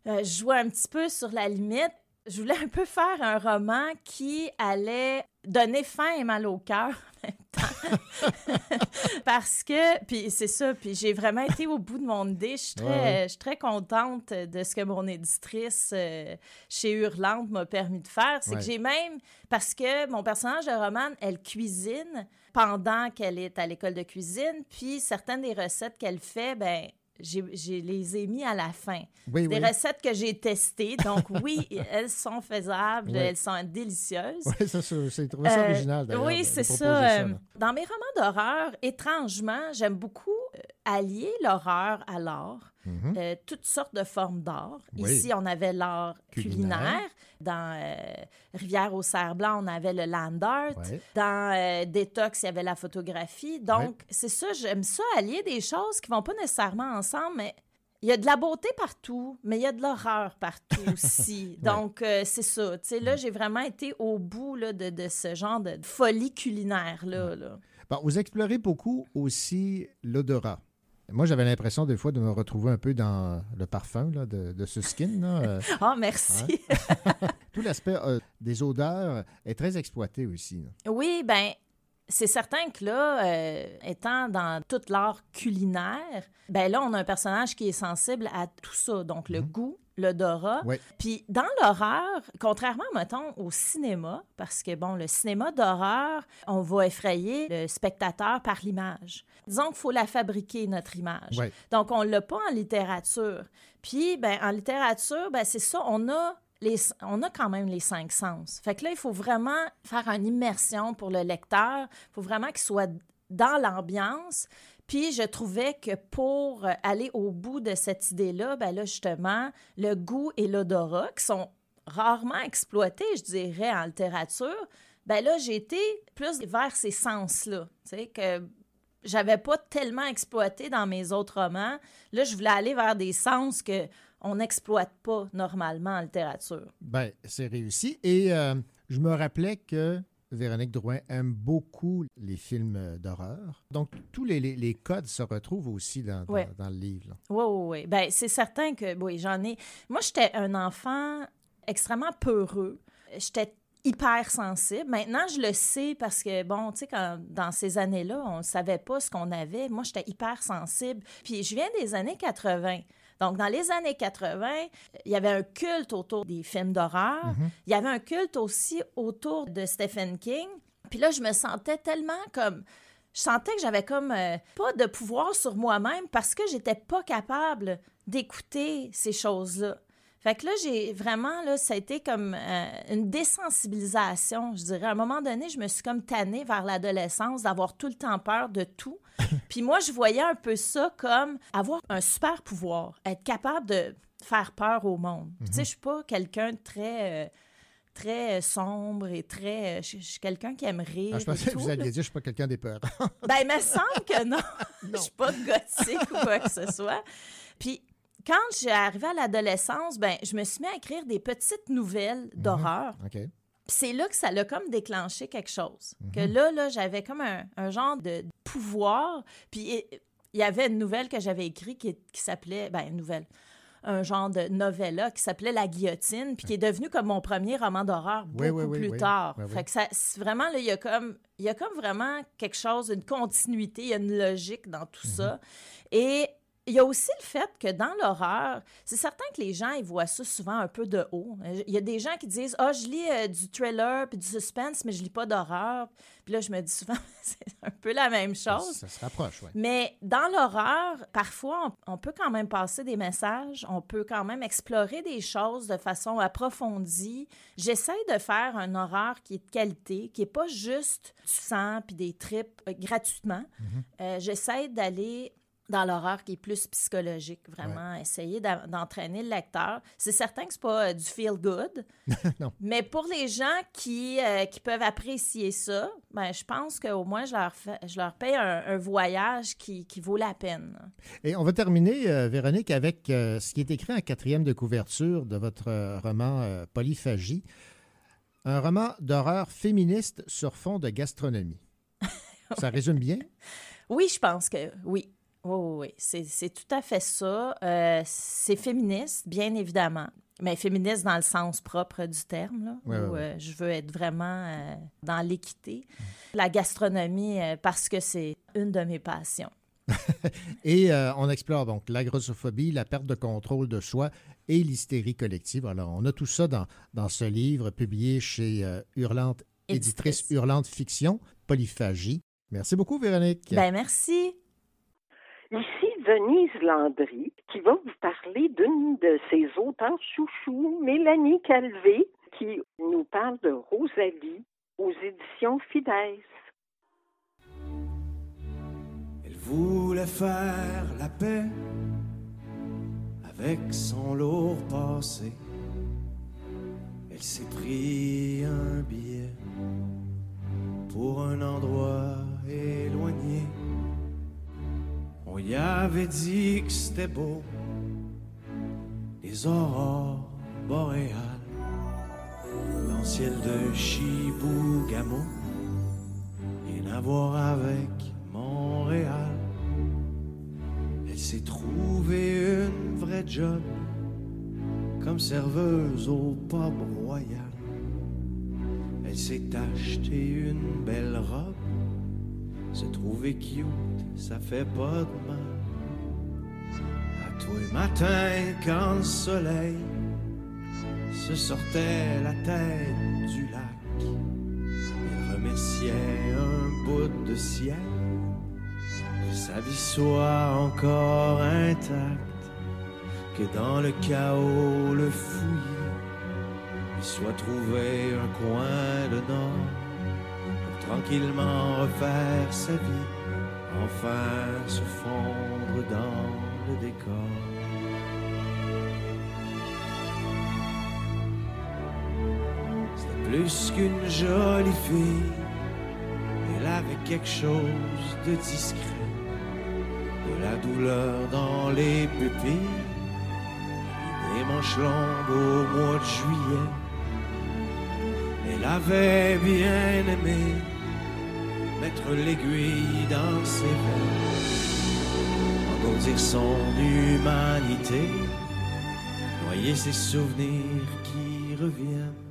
euh, je jouais un petit peu sur la limite. Je voulais un peu faire un roman qui allait donner faim et mal au cœur en même temps. Parce que, puis c'est ça, puis j'ai vraiment été au bout de mon idée. Je suis très, Ouais, ouais. je suis très contente de ce que mon éditrice euh, chez Hurlante m'a permis de faire. C'est Ouais. que j'ai même, parce que mon personnage de roman, elle cuisine pendant qu'elle est à l'école de cuisine, puis certaines des recettes qu'elle fait, ben j'ai les ai mis à la fin. Oui, des oui. recettes que j'ai testées. Donc oui, elles sont faisables, Oui. elles sont délicieuses. Oui, ça, c'est trouvé ça Euh, original. Oui, c'est ça. euh, dans mes romans d'horreur, étrangement, j'aime beaucoup euh, allier l'horreur à l'art. Mhm. Euh, toutes sortes de formes d'art. Oui. Ici, on avait l'art Culinaire. culinaire. Dans euh, Rivière au Cerf-Blanc, on avait le land art. Ouais. Dans euh, Détox, il y avait la photographie. Donc, Ouais. c'est ça, j'aime ça, allier des choses qui vont pas nécessairement ensemble, mais il y a de la beauté partout, mais il y a de l'horreur partout aussi. Ouais. Donc, euh, c'est ça. Tu sais, là, j'ai vraiment été au bout là, de, de ce genre de folie culinaire-là. là. Bon, vous explorez beaucoup aussi l'odorat. Moi, j'avais l'impression des fois de me retrouver un peu dans le parfum là, de, de ce skin. là, Ah, merci. Tout l'aspect euh, des odeurs est très exploité aussi. là. Oui, ben c'est certain que là, euh, étant dans tout l'art culinaire, ben là, on a un personnage qui est sensible à tout ça, donc le goût, l'odorat. Ouais. Puis dans l'horreur, contrairement, mettons, au cinéma, parce que, bon, le cinéma d'horreur, on va effrayer le spectateur par l'image. Disons qu'il faut la fabriquer, notre image. Donc, on ne l'a pas en littérature. Puis, ben, en littérature, ben, c'est ça, on a, les, on a quand même les cinq sens. Fait que là, il faut vraiment faire une immersion pour le lecteur. Il faut vraiment qu'il soit dans l'ambiance. Puis, je trouvais que pour aller au bout de cette idée-là, ben là, justement, le goût et l'odorat, qui sont rarement exploités, je dirais, en littérature, ben là, j'ai plus vers ces sens-là. Tu sais, que j'avais pas tellement exploité dans mes autres romans. Là, je voulais aller vers des sens que on n'exploite pas normalement en littérature. Ben, c'est réussi. Et euh, je me rappelais que Véronique Drouin aime beaucoup les films euh, d'horreur. Donc, tous les, les- les codes se retrouvent aussi dans, dans- Ouais. dans le livre. là. Oui, oui, oui. Ben, c'est certain que, oui, j'en ai. Moi, j'étais un enfant extrêmement peureux. J'étais hyper sensible. Maintenant, je le sais parce que, bon, tu sais, quand- dans ces années-là, on ne savait pas ce qu'on avait. Moi, j'étais hyper sensible. Puis, je viens des années 80. Donc, dans les années 80, il y avait un culte autour des films d'horreur. Mhm. Il y avait un culte aussi autour de Stephen King. Puis là, je me sentais tellement comme je sentais que j'avais comme euh, pas de pouvoir sur moi-même parce que j'étais pas capable d'écouter ces choses-là. Fait que là, j'ai vraiment, là, ça a été comme euh, une désensibilisation, je dirais. À un moment donné, je me suis comme tannée vers l'adolescence d'avoir tout le temps peur de tout. Puis moi, je voyais un peu ça comme avoir un super pouvoir, être capable de faire peur au monde. Puis Tu sais, je suis pas quelqu'un de très... euh, très euh, sombre et très... euh, Je je suis quelqu'un qui aime rire Ah, je pensais que vous alliez dire je ne suis pas quelqu'un des peurs. Ben, il me semble que non. Je suis pas gothique ou quoi que ce soit. Puis, quand j'ai arrivé à l'adolescence, ben, je me suis mis à écrire des petites nouvelles d'horreur. OK. C'est là que ça l'a comme déclenché quelque chose. Que Mhm. là, là, j'avais comme un, un genre de pouvoir. Puis il y avait une nouvelle que j'avais écrite qui, qui s'appelait, ben, une nouvelle, un genre de novella qui s'appelait La guillotine, puis qui est devenu comme mon premier roman d'horreur beaucoup Oui, oui, oui, plus tard. Fait que ça, vraiment, là, il y a comme, il y a comme vraiment quelque chose, une continuité, il y a une logique dans tout ça. Et il y a aussi le fait que dans l'horreur, c'est certain que les gens, ils voient ça souvent un peu de haut. Il y a des gens qui disent Ah, je lis euh, du thriller puis du suspense, mais je lis pas d'horreur. Puis là, je me dis souvent, c'est un peu la même chose. Ça se rapproche, oui. Mais dans l'horreur, parfois, on, on peut quand même passer des messages, on peut quand même explorer des choses de façon approfondie. J'essaie de faire un horreur qui est de qualité, qui n'est pas juste du sang puis des tripes euh, gratuitement. Euh, J'essaie d'aller dans l'horreur qui est plus psychologique, vraiment essayer d'entraîner le lecteur. C'est certain que c'est pas euh, du feel good, Non. mais pour les gens qui, euh, qui peuvent apprécier ça, ben, je pense qu'au moins je leur, fais, je leur paye un, un voyage qui, qui vaut la peine. Et on va terminer, euh, Véronique, avec ce qui est écrit en quatrième de couverture de votre roman Polyphagie, un roman d'horreur féministe sur fond de gastronomie. Ça résume bien? Oui, je pense que oui. Oui, oui, oui. C'est, tout à fait ça. Euh, c'est féministe, bien évidemment. Mais féministe dans le sens propre du terme, là, Ouais, où ouais, euh, je veux être vraiment euh, dans l'équité. La gastronomie, parce que c'est une de mes passions. Et on explore donc la grossophobie, la perte de contrôle de soi et l'hystérie collective. Alors, on a tout ça dans, dans ce livre publié chez Hurlante, éditrice Éditrice. Hurlante Fiction, Polyphagie. Merci beaucoup, Véronique. Ben merci. Ici Denise Landry, qui va vous parler d'une de ses auteurs chouchous, Mélanie Calvé, qui nous parle de Rosalie aux éditions Fidesz. Elle voulait faire la paix avec son lourd passé. Elle s'est pris un billet pour un endroit éloigné. On y avait dit que c'était beau, les aurores boréales, dans le ciel de Chibougamau, rien à voir avec Montréal. Elle s'est trouvée une vraie job comme serveuse au pub royal. Elle s'est acheté une belle robe, se trouver cute, ça fait pas de mal. À tous les matins quand le soleil se sortait la tête du lac, elle remerciait un bout de ciel que sa vie soit encore intacte, que dans le chaos le fouillis, il soit trouvé un coin de nord pour tranquillement refaire sa vie, enfin se fondre dans le décor. C'était plus qu'une jolie fille, elle avait quelque chose de discret, de la douleur dans les pupilles, des manches longues au mois de juillet. Elle avait bien aimé mettre l'aiguille dans ses veines, engourdir son humanité, noyer ses souvenirs qui reviennent.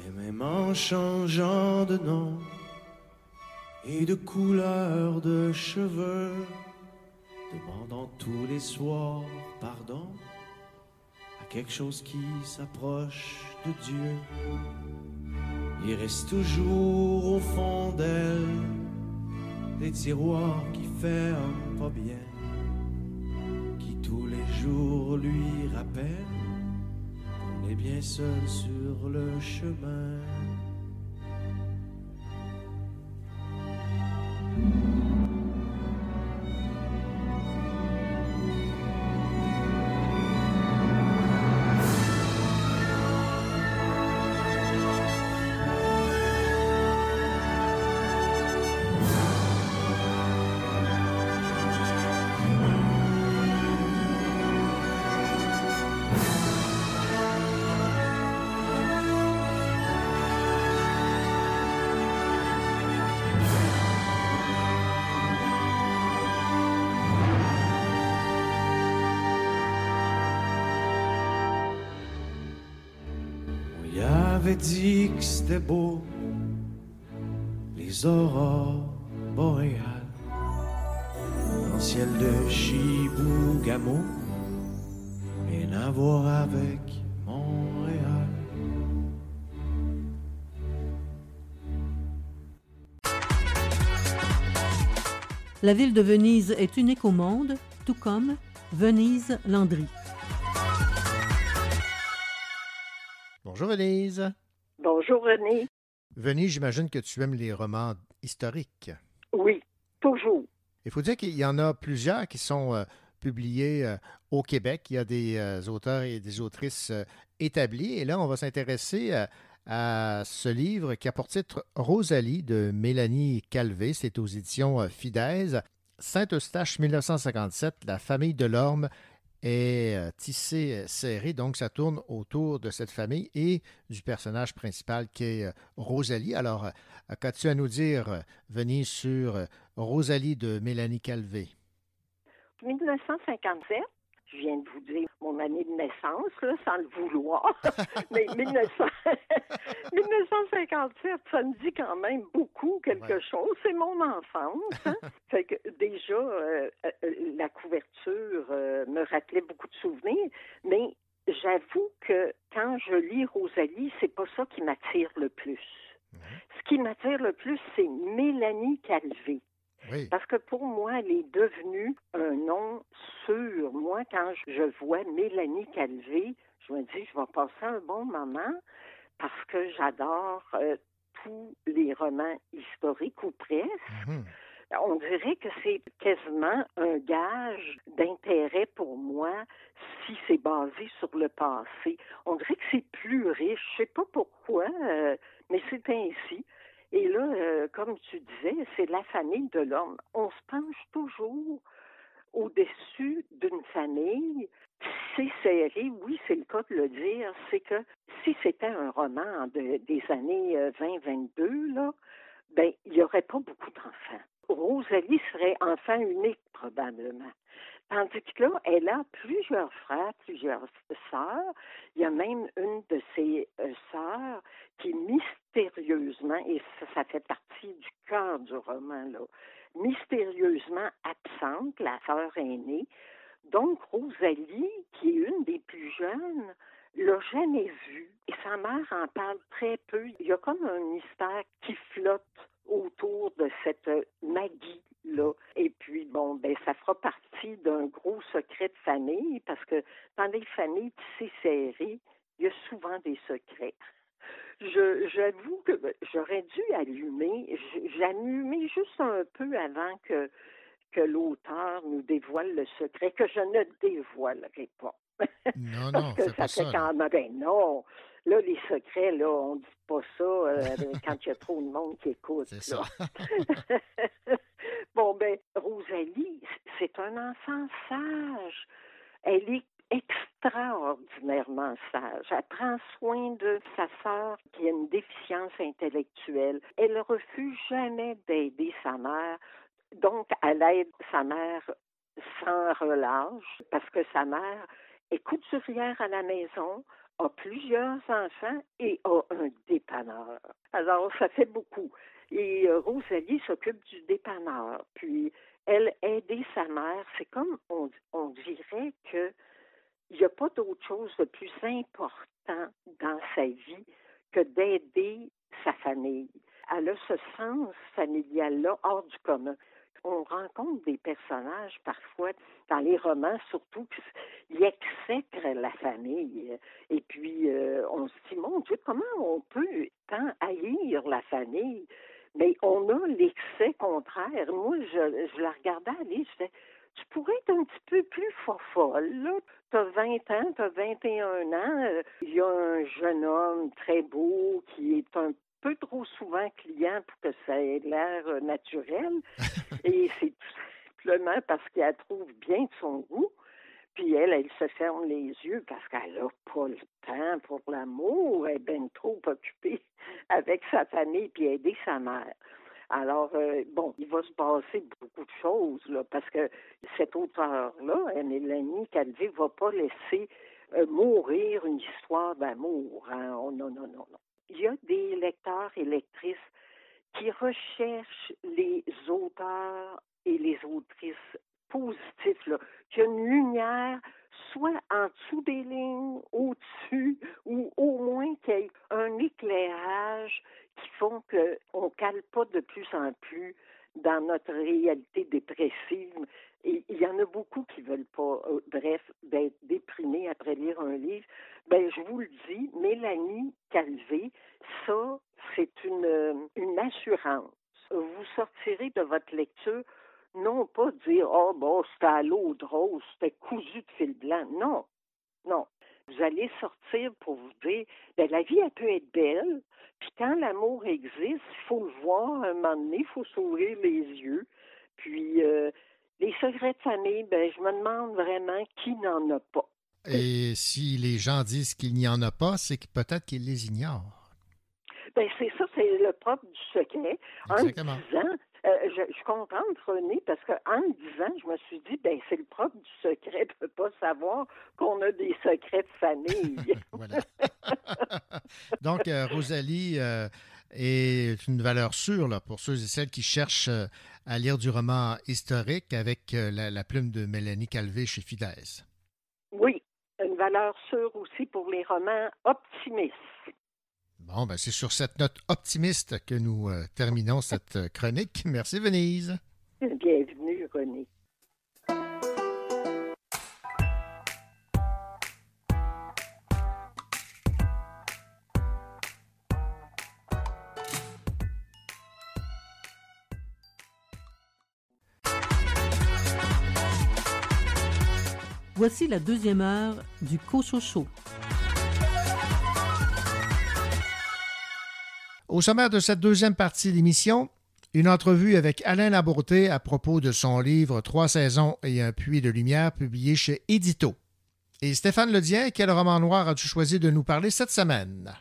Et même en changeant de nom et de couleur de cheveux, demandant tous les soirs pardon à quelque chose qui s'approche de Dieu. Il reste toujours au fond d'elle des tiroirs qui ferment pas bien, qui tous les jours lui rappellent qu'on est bien seul sur le chemin. M'avait dit que c'était beau, les aurores boréales, dans le ciel de Chibougamau, et à avec Montréal. La ville de Venise est unique au monde, tout comme Venise-Landry. Bonjour Venise. Bonjour René. Venise, j'imagine que tu aimes les romans historiques. Oui, toujours. Il faut dire qu'il y en a plusieurs qui sont euh, publiés euh, au Québec. Il y a des euh, auteurs et des autrices établis. Et là, on va s'intéresser à, ce livre qui a pour titre Rosalie de Mélanie Calvé. C'est aux éditions Fidèse. Saint-Eustache 1957, La famille de l'Orme est euh, tissée euh, serrée, donc ça tourne autour de cette famille et du personnage principal qui est euh, Rosalie. Alors, qu'as-tu à nous dire, Venise, sur Rosalie de Mélanie Calvé? 1957, je viens de vous dire mon année de naissance, là, sans le vouloir, mais 1900 1957, ça me dit quand même beaucoup quelque chose. C'est mon enfance. hein. fait que déjà, euh, euh, la couverture euh, me rappelait beaucoup de souvenirs, mais j'avoue que quand je lis Rosalie, c'est pas ça qui m'attire le plus. Ce qui m'attire le plus, c'est Mélanie Calvé. Parce que pour moi, elle est devenue un nom sûr. Moi, quand je vois Mélanie Calvé, je me dis, je vais passer un bon moment parce que j'adore euh, tous les romans historiques ou presque. On dirait que c'est quasiment un gage d'intérêt pour moi si c'est basé sur le passé. On dirait que c'est plus riche. Je sais pas pourquoi, euh, mais c'est ainsi. Et là, euh, comme tu disais, c'est la famille de l'homme. On se penche toujours au-dessus d'une famille. C'est serré, oui, c'est le cas de le dire. C'est que si c'était un roman de- des années euh, 20-22, là, ben, il n'y aurait pas beaucoup d'enfants. Rosalie serait enfant unique, probablement. Tandis que là, elle a plusieurs frères, plusieurs sœurs. Il y a même une de ses euh, sœurs qui mystérieusement, et ça, fait partie du cœur du roman, là, mystérieusement absente, la sœur aînée. Donc, Rosalie, qui est une des plus jeunes, l'a jamais vue. Et sa mère en parle très peu. Il y a comme un mystère qui flotte autour de cette euh, Maggie-là. Et puis, bon, ben, ça fera partie d'un gros secret de famille parce que dans les familles tissées serrées, il y a souvent des secrets. Je, j'avoue que j'aurais dû allumer. J- J'allumais juste un peu avant que, que l'auteur nous dévoile le secret, que je ne dévoilerai pas. Non, Parce non, que fais ça pas fait ça. quand même, ben non. Là, les secrets, là, on dit pas ça euh, quand il y a trop de monde qui écoute. C'est là. ben, Rosalie, c'est un enfant sage. Elle est extraordinairement sage. Elle prend soin de sa sœur qui a une déficience intellectuelle. Elle refuse jamais d'aider sa mère. Donc, elle aide sa mère sans relâche parce que sa mère est couturière à la maison, a plusieurs enfants et a un dépanneur. Alors, ça fait beaucoup. Et euh, Rosalie s'occupe du dépanneur. Puis, elle aider sa mère, c'est comme on, on dirait que il n'y a pas d'autre chose de plus important dans sa vie que d'aider sa famille. Elle a ce sens familial-là hors du commun. On rencontre des personnages parfois dans les romans, surtout qui exècrent la famille. Et puis, euh, on se dit, mon Dieu, comment on peut tant haïr la famille? Mais on a l'excès contraire. Moi, je, je la regardais aller, je disais, tu pourrais être un petit peu plus folle, là. Tu as 20 ans, tu as 21 ans. euh, Il y a un jeune homme très beau qui est un peu trop souvent client pour que ça ait l'air euh, naturel. Et c'est tout simplement parce qu'elle trouve bien de son goût. Puis elle, elle se ferme les yeux parce qu'elle n'a pas le temps pour l'amour. Elle est bien trop occupée avec sa famille puis aider sa mère. Alors, euh, bon, il va se passer beaucoup de choses, là, parce que cet auteur-là, Mélanie Calvé, va pas laisser euh, mourir une histoire d'amour. Hein. Oh, non, non, non, non. il y a des lecteurs et lectrices qui recherchent les auteurs et les autrices positifs, là, qu'il y a une lumière soit en dessous des lignes, au-dessus, ou au moins qu'il y ait un éclairage qui font qu'on ne cale pas de plus en plus dans notre réalité dépressive. Et il y en a beaucoup qui veulent pas, euh, bref, d'être déprimés après lire un livre. Ben, je vous le dis, Mélanie Calvé, ça, c'est une, euh, une assurance. Vous sortirez de votre lecture non pas dire Oh, bon, c'était à l'eau de rose, c'était cousu de fil blanc. Non, non. Vous allez sortir pour vous dire ben, la vie, elle peut être belle, puis quand l'amour existe, il faut le voir un moment donné, il faut s'ouvrir les yeux. Puis, euh, les secrets de famille, ben, je me demande vraiment qui n'en a pas. Et si les gens disent qu'il n'y en a pas, c'est que peut-être qu'ils les ignorent. Ben, c'est ça, c'est le propre du secret. Exactement. En disant, euh, je, je suis contente, René, parce qu'en le disant, je me suis dit, ben c'est le propre du secret de ne pas savoir qu'on a des secrets de famille. voilà. Donc, euh, Rosalie euh, est une valeur sûre là, pour ceux et celles qui cherchent à lire du roman historique avec la, la plume de Mélanie Calvé chez Fidesz. Oui, une valeur sûre aussi pour les romans optimistes. Bon, ben c'est sur cette note optimiste que nous euh, terminons cette euh, chronique. Merci, Venise. Bienvenue, René. Voici la deuxième heure du Cochocho. Au sommaire de cette deuxième partie d'émission, une entrevue avec Alain Labourté à propos de son livre Trois saisons et un puits de lumière publié chez Édito. Et Stéphane Ledien, quel roman noir as-tu choisi de nous parler cette semaine?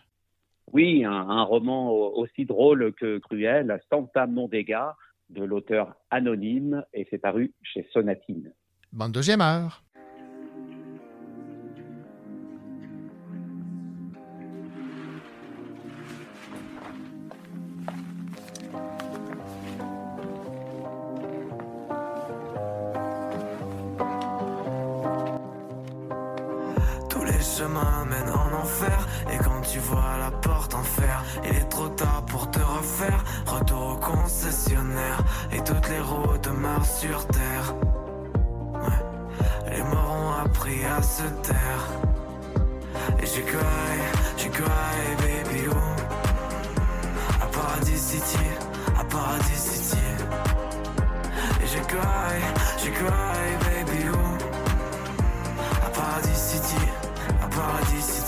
Oui, un, un roman aussi drôle que cruel, Santa Mondega, de l'auteur anonyme, et c'est paru chez Sonatine. Bonne deuxième heure. Tu vois la porte en fer. Il est trop tard pour te refaire. Retour au concessionnaire Et toutes les routes meurent sur terre. Les morts ont appris à se taire. Et j'ai cry, j'ai cry baby oh. À Paradis City, à Paradis City. Et j'ai cry, j'ai cry baby oh. À Paradis City, à Paradis City.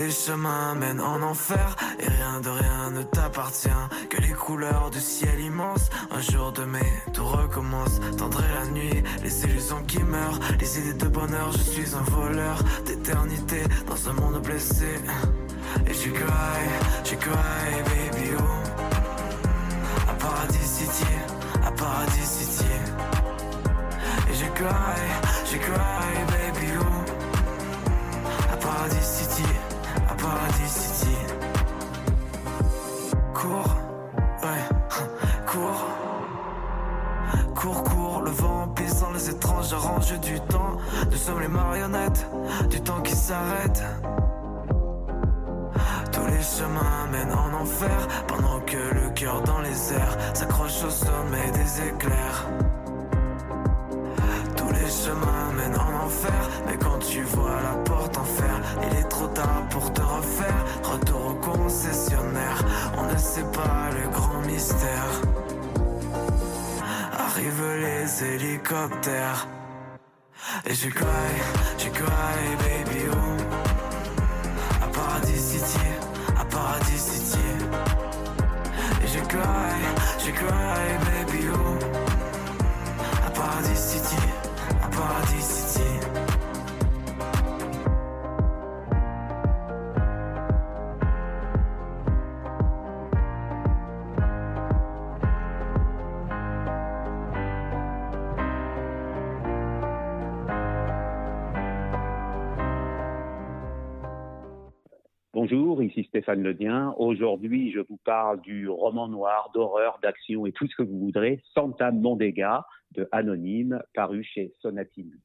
Les chemins mènent en enfer et rien de rien ne t'appartient. Que les couleurs du ciel immense, un jour de mai, tout recommence. Tendré la nuit, les illusions qui meurent, les idées de bonheur. Je suis un voleur d'éternité dans un monde blessé. Et j'ai cry, j'ai cry, baby oh. À Paradis City, à Paradis City. Et j'ai cry, j'ai cry, baby, oh. À Paradis City, Paradis City. Cours, ouais, cours. Cours, cours, le vent pissant, les étranges arrangent du temps. Nous sommes les marionnettes du temps qui s'arrête. Tous les chemins mènent en enfer pendant que le cœur dans les airs s'accroche au sommet des éclairs. Tous les chemins mènent en enfer, mais quand tu vois la porte en fer, il est trop tard pour te refaire. Retour au concessionnaire, on ne sait pas le grand mystère. Arrivent les hélicoptères. Et je cry, je cry, baby, oh. À Paradis City, à Paradis City. Et je cry, je cry, baby, oh. À Paradis City, à Paradis City. Stéphane. Aujourd'hui, je vous parle du roman noir d'horreur, d'action et tout ce que vous voudrez, Santa Mondega de Anonyme, paru chez Sonatine.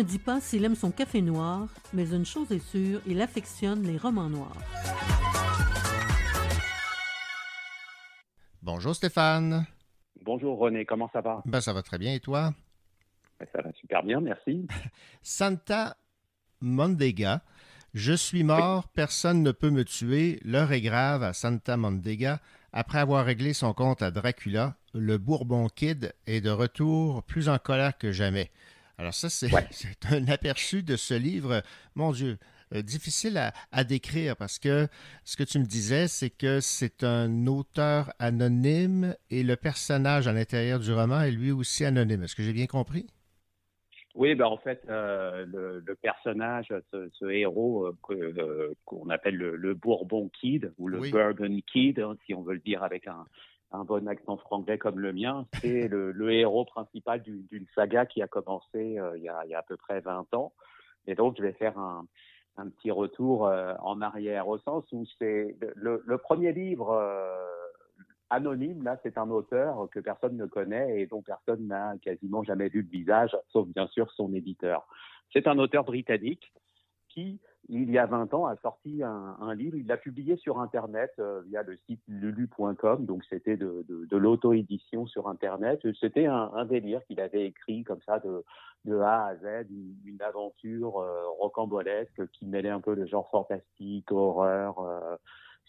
Ne dit pas s'il aime son café noir, mais une chose est sûre, il affectionne les romans noirs. Bonjour Stéphane. Bonjour René, comment ça va? Ben, ça va très bien et toi? Ben, Ça va super bien, merci. Santa Mondega. Je suis mort, personne ne peut me tuer. L'heure est grave à Santa Mondega. Après avoir réglé son compte à Dracula, le Bourbon Kid est de retour plus en colère que jamais. Alors ça, c'est un aperçu de ce livre, mon Dieu, euh, difficile à, à décrire parce que ce que tu me disais, c'est que c'est un auteur anonyme et le personnage à l'intérieur du roman est lui aussi anonyme. Est-ce que j'ai bien compris? Oui, ben en fait, euh, le, le personnage, ce, ce héros euh, euh, qu'on appelle le, le Bourbon Kid ou le Oui. Bourbon Kid, hein, si on veut le dire avec un, un bon accent franglais comme le mien, c'est le, le héros principal d'une, d'une saga qui a commencé euh, il, y a, il y a à peu près 20 ans. Et donc, je vais faire un, un petit retour euh, en arrière au sens où c'est le, le- le premier livre euh, Anonyme, là, c'est un auteur que personne ne connaît et dont personne n'a quasiment jamais vu le visage, sauf bien sûr son éditeur. C'est un auteur britannique qui, il y a 20 ans, a sorti un, un livre. Il l'a publié sur Internet euh, via le site lulu.com, donc c'était de, de, de l'auto-édition sur Internet. C'était un, un délire qu'il avait écrit comme ça de, de A à Z, une, aventure euh, rocambolesque qui mêlait un peu le genre fantastique, horreur, euh,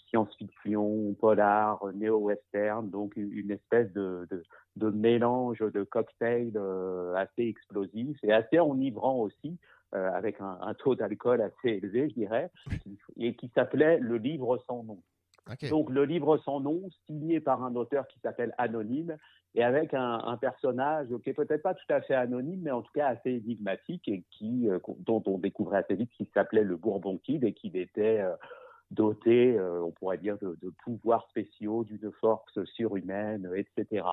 science-fiction, polar, néo-western, donc une une espèce de, de, de mélange de cocktail euh, assez explosif et assez enivrant aussi, euh, avec un, un taux d'alcool assez élevé, je dirais, et qui s'appelait Le livre sans nom. Donc le livre sans nom, signé par un auteur qui s'appelle Anonyme, et avec un, un personnage qui est peut-être pas tout à fait anonyme, mais en tout cas assez énigmatique, et qui, euh, dont on découvrait assez vite qu'il s'appelait le Bourbon Kid, et qu'il était euh, doté, euh, on pourrait dire, de, de pouvoirs spéciaux, d'une force surhumaine, etc.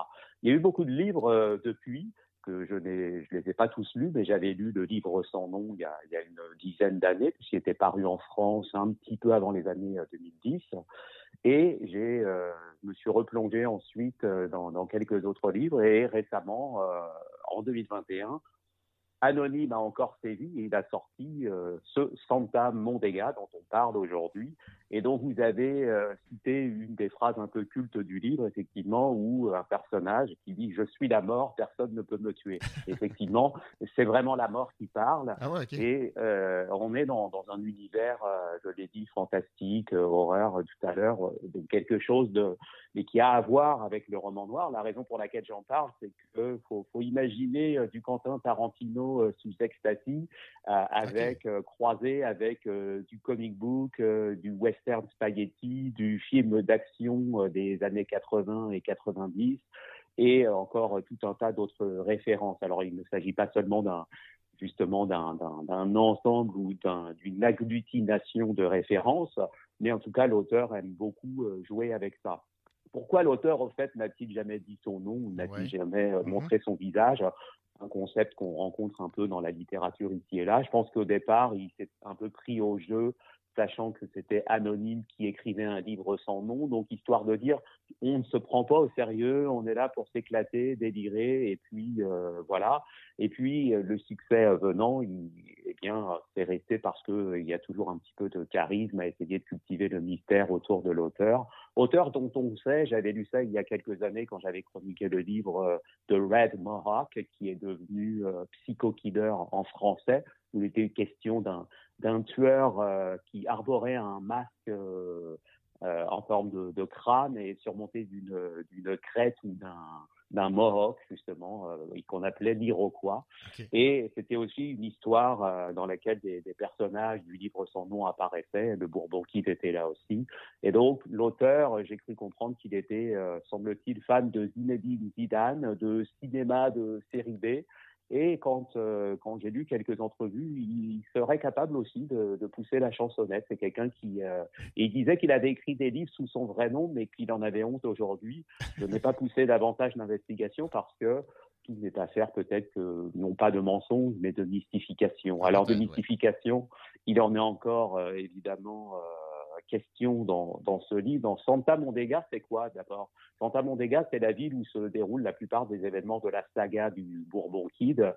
Il y a eu beaucoup de livres depuis, que je ne les ai pas tous lus, mais j'avais lu le livre sans nom il y a, il y a une dizaine d'années, puisqu'il était paru en France un petit peu avant les années euh, 2010. Et j'ai, euh, me suis replongé ensuite euh, dans, dans quelques autres livres et récemment, euh, en 2021, Anonyme a encore sévi. Et il a sorti euh, ce Santa Mondega dont on parle aujourd'hui. Et dont vous avez euh, cité une des phrases un peu cultes du livre, effectivement, où un personnage qui dit « Je suis la mort, personne ne peut me tuer ». Effectivement, c'est vraiment la mort qui parle. Et euh, on est dans, dans un univers, euh, je l'ai dit, fantastique, euh, horreur euh, tout à l'heure, euh, donc quelque chose de mais qui a à voir avec le roman noir. La raison pour laquelle j'en parle, c'est qu'il faut, faut imaginer euh, du Quentin Tarantino euh, sous ecstasy, euh, avec croisé avec du comic book, du western spaghetti, du film d'action des années 80 et 90, et encore tout un tas d'autres références. Alors, il ne s'agit pas seulement d'un justement d'un ensemble ou d'un- d'une agglutination de références, mais en tout cas, l'auteur aime beaucoup jouer avec ça. Pourquoi l'auteur, au fait, n'a-t-il jamais dit son nom ou n'a-t-il jamais euh, montré son visage? Un concept qu'on rencontre un peu dans la littérature ici et là. Je pense qu'au départ, il s'est un peu pris au jeu, sachant que c'était anonyme qui écrivait un livre sans nom. Donc, histoire de dire, on ne se prend pas au sérieux, on est là pour s'éclater, délirer, et puis euh, voilà. Et puis, euh, le succès venant, il, c'est resté parce que euh, y a toujours un petit peu de charisme à essayer de cultiver le mystère autour de l'auteur. Auteur dont on sait, j'avais lu ça il y a quelques années quand j'avais chroniqué le livre euh, de Red Mohawk, qui est devenu euh, Psycho Killer en français, où il était question d'un tueur euh, qui arborait un masque euh, euh, en forme de, crâne et surmonté d'une crête ou d'un d'un mohawk justement euh, qu'on appelait l'Iroquois. Et c'était aussi une histoire euh, dans laquelle des, des personnages du livre sans nom apparaissaient. Le Bourbon Kid était là aussi. Et donc l'auteur euh, j'ai cru comprendre qu'il était euh, semble-t-il fan de Zinedine Zidane de cinéma de série B et quand, euh, quand j'ai lu quelques entrevues, il serait capable aussi de, de pousser la chansonnette. C'est quelqu'un qui... euh, il disait qu'il avait écrit des livres sous son vrai nom, mais qu'il en avait honte aujourd'hui. Je n'ai pas poussé davantage d'investigation parce que tout n'est affaire peut-être que, non pas de mensonge, mais de mystification. Alors de mystification, il en est encore euh, évidemment euh, question dans, dans ce livre. Dans Santa Mondega, c'est quoi d'abord? Santa Mondega, c'est la ville où se déroulent la plupart des événements de la saga du Bourbon Kid.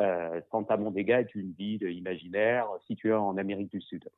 Euh, Santa Mondega est une ville imaginaire située en Amérique du Sud.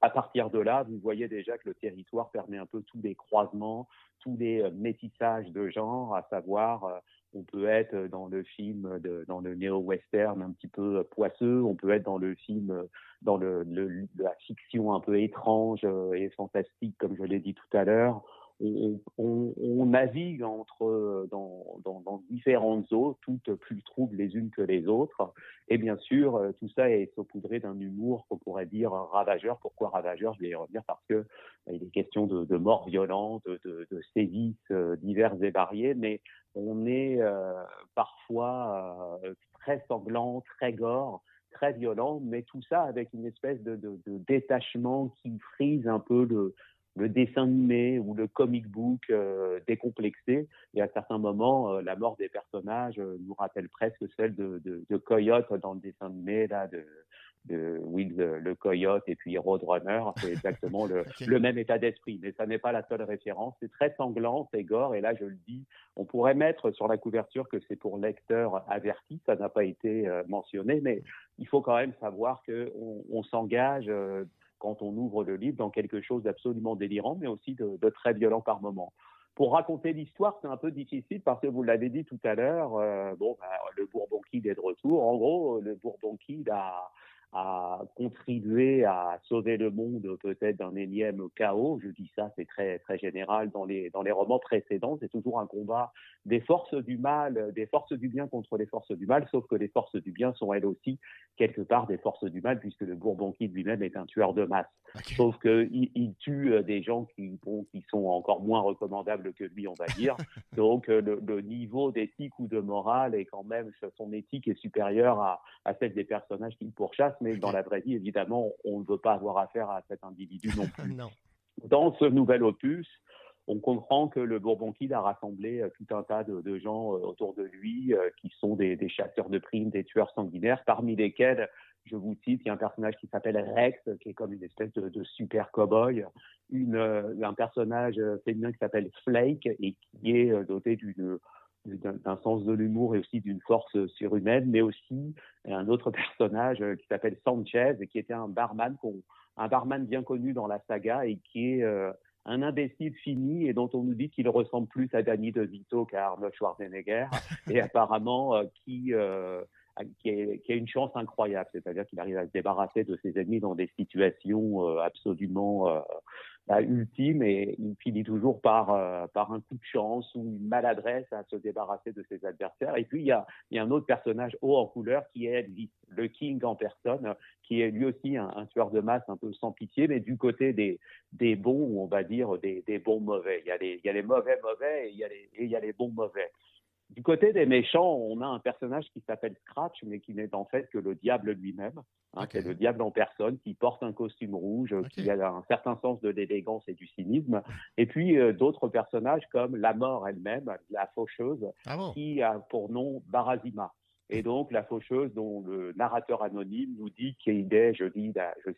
À partir de là, vous voyez déjà que le territoire permet un peu tous les croisements, tous les euh, métissages de genre, à savoir, euh, on peut être dans le film, de, dans le néo-western un petit peu euh, poisseux, on peut être dans le film, euh, dans le, le- la fiction un peu étrange euh, et fantastique, comme je l'ai dit tout à l'heure. On, navigue entre euh, dans, différentes eaux, toutes plus troubles les unes que les autres. Et bien sûr, euh, tout ça est saupoudré d'un humour qu'on pourrait dire ravageur. Pourquoi ravageur? Je vais y revenir parce que euh, il est question de, de morts violentes, de, de sévices euh, divers et variés, mais on est parfois très sanglant, très gore, très violent, mais tout ça avec une espèce de détachement qui frise un peu le, le dessin animé ou le comic book euh, décomplexé. Et à certains moments, euh, la mort des personnages euh, nous rappelle presque celle de, de, de Coyote dans le dessin animé là, de, de Will le, le Coyote et puis Roadrunner. C'est exactement le, le même état d'esprit, mais ça n'est pas la seule référence. C'est très sanglant, c'est gore, et là je le dis, on pourrait mettre sur la couverture que c'est pour lecteurs avertis, ça n'a pas été mentionné, mais il faut quand même savoir qu'on on, s'engage quand on ouvre le livre dans quelque chose d'absolument délirant, mais aussi de, très violent par moments pour raconter l'histoire, c'est un peu difficile parce que vous l'avez dit tout à l'heure, euh, bon, bah, le Bourbon Kid est de retour. En gros, le Bourbon Kid a, a contribué à sauver le monde peut-être d'un énième chaos. Je dis ça, c'est très très général dans les dans les romans précédents. C'est toujours un combat des forces du mal, des forces du bien contre les forces du mal, sauf que les forces du bien sont elles aussi quelque part des forces du mal, puisque le Bourbon Kid lui-même est un tueur de masse. Sauf que il, il, tue euh, des gens qui bon, qui sont encore moins recommandables que lui, on va dire. Donc euh, le, le niveau d'éthique ou de morale est quand même son éthique est supérieure à, à celle des personnages qu'il pourchasse mais dans la vraie vie, évidemment, on ne veut pas avoir affaire à cet individu non plus. non. Dans ce nouvel opus, on comprend que le Bourbon Kid a rassemblé euh, tout un tas de, de gens euh, autour de lui euh, qui sont des, des, chasseurs de primes, des tueurs sanguinaires, parmi lesquels, je vous cite, il y a un personnage qui s'appelle Rex, qui est comme une espèce de, de super cow-boy, un personnage féminin qui s'appelle Flake et qui est doté d'une d'un sens de l'humour et aussi d'une force surhumaine, mais aussi un autre personnage qui s'appelle Sanchez, qui était un barman, un barman bien connu dans la saga et qui est euh, un imbécile fini et dont on nous dit qu'il ressemble plus à Danny DeVito qu'à Arnold Schwarzenegger et apparemment euh, qui, euh, qui, est, qui, a une chance incroyable, c'est-à-dire qu'il arrive à se débarrasser de ses ennemis dans des situations euh, absolument euh, bah, ultimes et il finit toujours par, euh, par un coup de chance ou une maladresse à se débarrasser de ses adversaires. Et puis il y a, y a un autre personnage haut en couleur qui est le King en personne, qui est lui aussi un, tueur de masse un peu sans pitié, mais du côté des, des bons, ou on va dire des, des bons mauvais. Il y, a les, y a les mauvais mauvais et il y et il y a les bons mauvais. Du côté des méchants, on a un personnage qui s'appelle Scratch, mais qui n'est en fait que le diable lui-même. Hein, okay. C'est le diable en personne qui porte un costume rouge, okay. qui a un certain sens de l'élégance et du cynisme. Et puis euh, d'autres personnages comme la mort elle-même, la faucheuse, ah bon qui a pour nom Barazima. Et donc, la faucheuse, dont le narrateur anonyme nous dit qu'il est, je,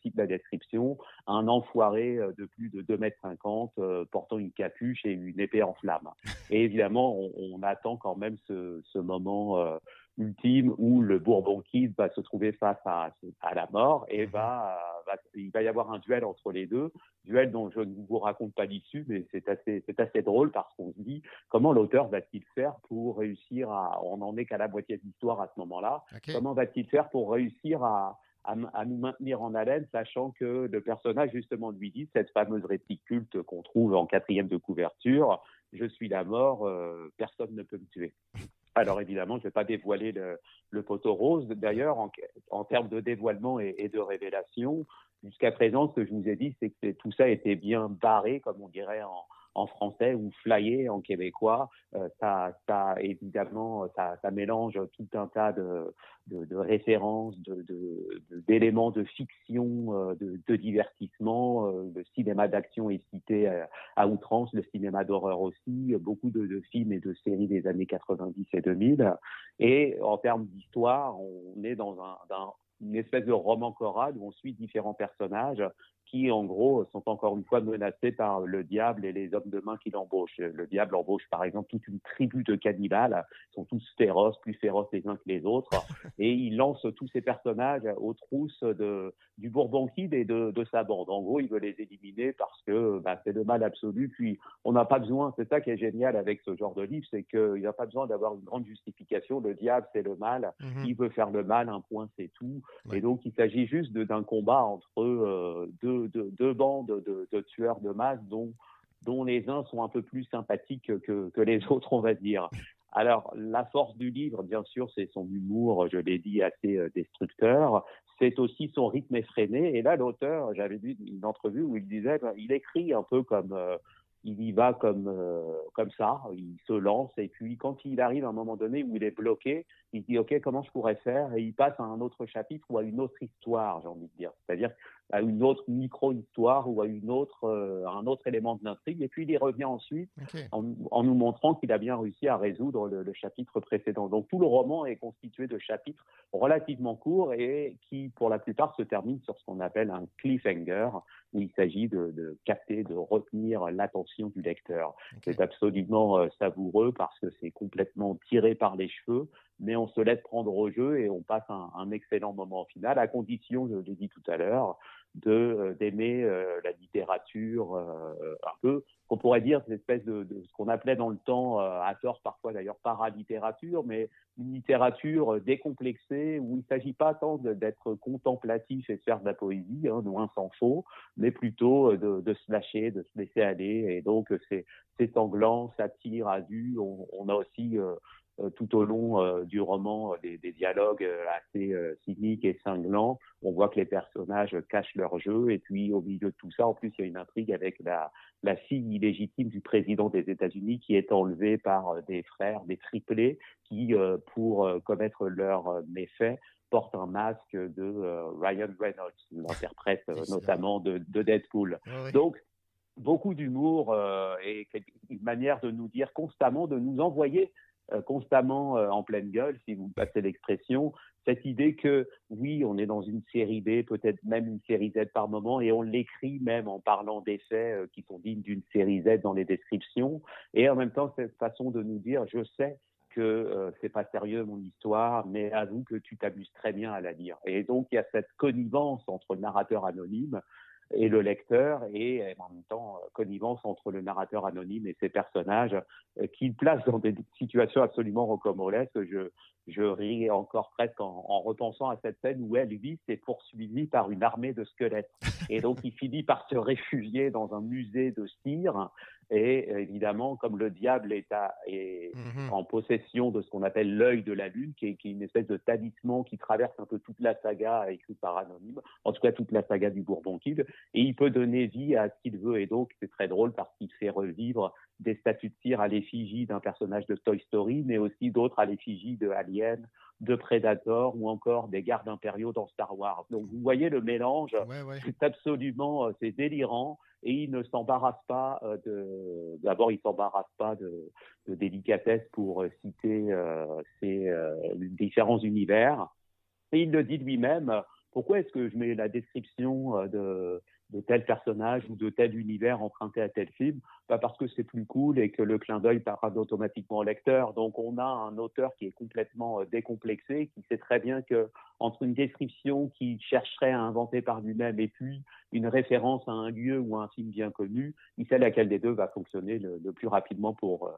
cite la description, un enfoiré de plus de 2 mètres 50, euh, portant une capuche et une épée en flamme. Et évidemment, on, on attend quand même ce, ce moment euh, ultime où le Bourbon Kid va se trouver face à, à la mort et va, va, il va y avoir un duel entre les deux, duel dont je ne vous raconte pas l'issue, mais c'est assez, c'est assez drôle parce qu'on se dit comment l'auteur va-t-il faire pour réussir à, on n'en est qu'à la moitié de l'histoire à ce moment-là, okay. comment va-t-il faire pour réussir à, à, à, nous maintenir en haleine, sachant que le personnage justement lui dit cette fameuse réplique culte qu'on trouve en quatrième de couverture, je suis la mort, euh, personne ne peut me tuer. Alors évidemment, je ne vais pas dévoiler le, le poteau rose. D'ailleurs, en, termes de dévoilement et, et de révélation, jusqu'à présent, ce que je vous ai dit, c'est que tout ça était bien barré, comme on dirait en, en français ou flyé en québécois. Euh, ça, évidemment, ça, mélange tout un tas de, de, de références, d'éléments de, fiction, euh, de, divertissement. Euh, le cinéma d'action est cité à, outrance, le cinéma d'horreur aussi, beaucoup de, films et de séries des années 90 et 2000. Et en termes d'histoire, on est dans une espèce de roman choral où on suit différents personnages qui, en gros, sont encore une fois menacés par le diable et les hommes de main qui l'embauchent. Le diable embauche, par exemple, toute une tribu de cannibales, ils sont tous féroces, plus féroces les uns que les autres, et il lance tous ces personnages aux trousses de, du Bourbon Kid et de, de, sa bande. En gros, il veut les éliminer parce que bah, c'est le mal absolu, puis on n'a pas besoin, c'est ça qui est génial avec ce genre de livre, c'est qu'il n'y a pas besoin d'avoir une grande justification, le diable c'est le mal, -hmm. il veut faire le mal, un point c'est tout, ouais. et donc il s'agit juste d'un combat entre euh, deux deux, bandes de, de, tueurs de masse dont, dont les uns sont un peu plus sympathiques que, que les autres, on va dire. Alors, la force du livre, bien sûr, c'est son humour, je l'ai dit, assez euh, destructeur. C'est aussi son rythme effréné. Et là, l'auteur, j'avais vu une entrevue où il disait, ben, il écrit un peu comme, euh, il y va comme, euh, comme ça, il se lance. Et puis, quand il arrive à un moment donné où il est bloqué, il dit, OK, comment je pourrais faire? Et il passe à un autre chapitre ou à une autre histoire, j'ai envie de dire. C'est-à-dire à une autre micro-histoire ou à une autre, euh, un autre élément de l'intrigue. Et puis il y revient ensuite en, en nous montrant qu'il a bien réussi à résoudre le, le chapitre précédent. Donc tout le roman est constitué de chapitres relativement courts et qui, pour la plupart, se terminent sur ce qu'on appelle un cliffhanger, où il s'agit de, de capter, de retenir l'attention du lecteur. C'est absolument euh, savoureux parce que c'est complètement tiré par les cheveux, mais on se laisse prendre au jeu et on passe un, excellent moment final, à condition, je l'ai dit tout à l'heure, de euh, d'aimer euh, la littérature euh, un peu qu'on pourrait dire cette espèce de, de ce qu'on appelait dans le temps euh, à tort parfois d'ailleurs paralittérature mais une littérature décomplexée où il ne s'agit pas tant d'être contemplatif et de faire de la poésie hein, loin s'en faut mais plutôt de, se lâcher de se laisser aller. Et donc c'est sanglant ça tire à vue. On, on a aussi tout au long euh, du roman euh, des, des dialogues euh, assez euh, cyniques et cinglants. On voit que les personnages cachent leur jeu et puis au milieu de tout ça, en plus, il y a une intrigue avec la, la fille illégitime du président des États-Unis qui est enlevée par euh, des frères, des triplés, qui, euh, pour euh, commettre leurs euh, méfaits, portent un masque de euh, Ryan Reynolds, l'interprète euh, notamment de, de Deadpool. Donc, beaucoup d'humour euh, et une manière de nous dire constamment, de nous envoyer euh, constamment euh, en pleine gueule, si vous passez l'expression, cette idée que oui, on est dans une série B, peut-être même une série Z par moment, et on l'écrit même en parlant des faits euh, qui sont dignes d'une série Z dans les descriptions, et en même temps cette façon de nous dire, je sais que euh, c'est pas sérieux mon histoire, mais avoue que tu t'amuses très bien à la lire. Et donc il y a cette connivence entre le narrateur anonyme et le lecteur, et en même temps euh, connivence entre le narrateur anonyme et ses personnages, euh, qui le placent dans des situations absolument rocambolesques. Je, je ris encore presque en, en repensant à cette scène où Elvis est poursuivi par une armée de squelettes. Et donc il finit par se réfugier dans un musée de cire. Et euh, évidemment, comme le diable est, à, est en possession de ce qu'on appelle l'œil de la lune, qui est, qui est une espèce de talisman qui traverse un peu toute la saga écrite par Anonyme, en tout cas toute la saga du Bourbon Kid, et il peut donner vie à ce qu'il veut. Et donc c'est très drôle parce qu'il fait revivre des statues de cire à l'effigie d'un personnage de Toy Story, mais aussi d'autres à l'effigie de Alien, de Predator ou encore des gardes impériaux dans Star Wars. Donc vous voyez le mélange, c'est absolument, euh, c'est délirant et il ne s'embarrasse pas euh, de, d'abord il s'embarrasse pas de, de délicatesse pour euh, citer euh, ces euh, différents univers et il le dit lui-même. Pourquoi est-ce que je mets la description de, de tel personnage ou de tel univers emprunté à tel film bah Parce que c'est plus cool et que le clin d'œil parade automatiquement au lecteur. Donc on a un auteur qui est complètement euh, décomplexé, qui sait très bien que entre une description qu'il chercherait à inventer par lui-même et puis une référence à un lieu ou à un film bien connu, il sait laquelle des deux va fonctionner le, plus rapidement pour, euh,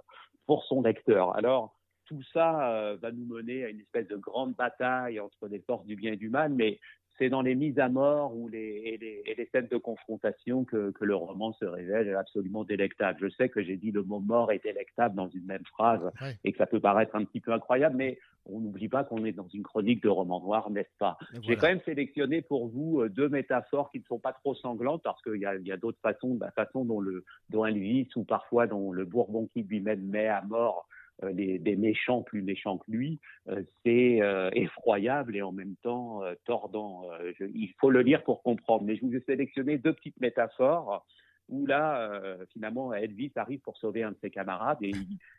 pour son lecteur. Alors, tout ça euh, va nous mener à une espèce de grande bataille entre les forces du bien et du mal, mais c'est dans les mises à mort ou les, et, les, et les scènes de confrontation que, que le roman se révèle absolument délectable. Je sais que j'ai dit le mot mort est délectable dans une même phrase Ouais. et que ça peut paraître un petit peu incroyable, mais on n'oublie pas qu'on est dans une chronique de roman noir, n'est-ce pas? J'ai quand même sélectionné pour vous euh, deux métaphores qui ne sont pas trop sanglantes parce qu'il y a, a d'autres façons, la façon dont, le, dont Elvis ou parfois dont le Bourbon qui lui-même met à mort euh, des méchants plus méchants que lui, euh, c'est euh, effroyable et en même temps tordant. Il faut le lire pour comprendre. Mais je vous ai sélectionné deux petites métaphores où là, finalement, Elvis arrive pour sauver un de ses camarades et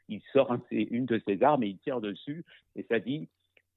il, sort une de ses armes et il tire dessus et ça dit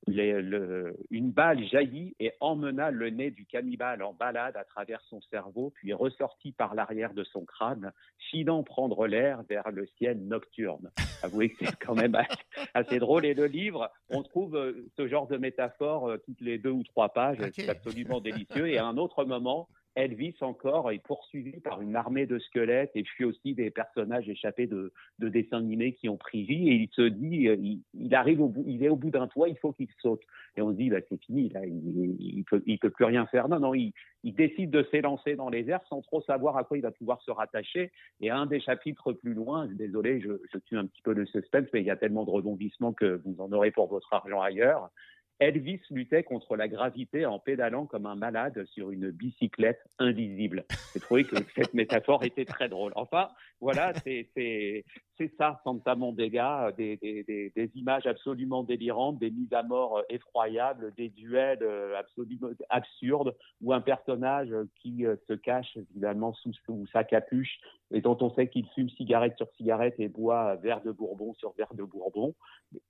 les- le- une balle jaillit et emmena le nez du cannibale en balade à travers son cerveau, puis ressortit par l'arrière de son crâne, filant prendre l'air vers le ciel nocturne. Avouez que c'est quand même assez, assez drôle. Et le livre, on trouve euh, ce genre de métaphore euh, toutes les deux ou trois pages. C'est absolument délicieux. Et à un autre moment, Elvis encore est poursuivi par une armée de squelettes et puis aussi des personnages échappés de, de dessins animés qui ont pris vie et il se dit, euh, il, arrive au bout, il est au bout d'un toit, il faut qu'il saute. Et on se dit, bah, c'est fini, il, il peut, il peut plus rien faire. Non, non, il, il décide de s'élancer dans les airs sans trop savoir à quoi il va pouvoir se rattacher. Et un des chapitres plus loin, désolé, je, je tue un petit peu le suspense, mais il y a tellement de rebondissements que vous en aurez pour votre argent ailleurs. Elvis luttait contre la gravité en pédalant comme un malade sur une bicyclette invisible. J'ai trouvé que cette métaphore était très drôle. Enfin, voilà, c'est c'est ça, Santa Mondega, des, des, des, images absolument délirantes, des mises à mort effroyables, des duels absolument absurdes, où un personnage qui se cache évidemment sous, sa capuche et dont on sait qu'il fume cigarette sur cigarette et boit verre de bourbon sur verre de bourbon,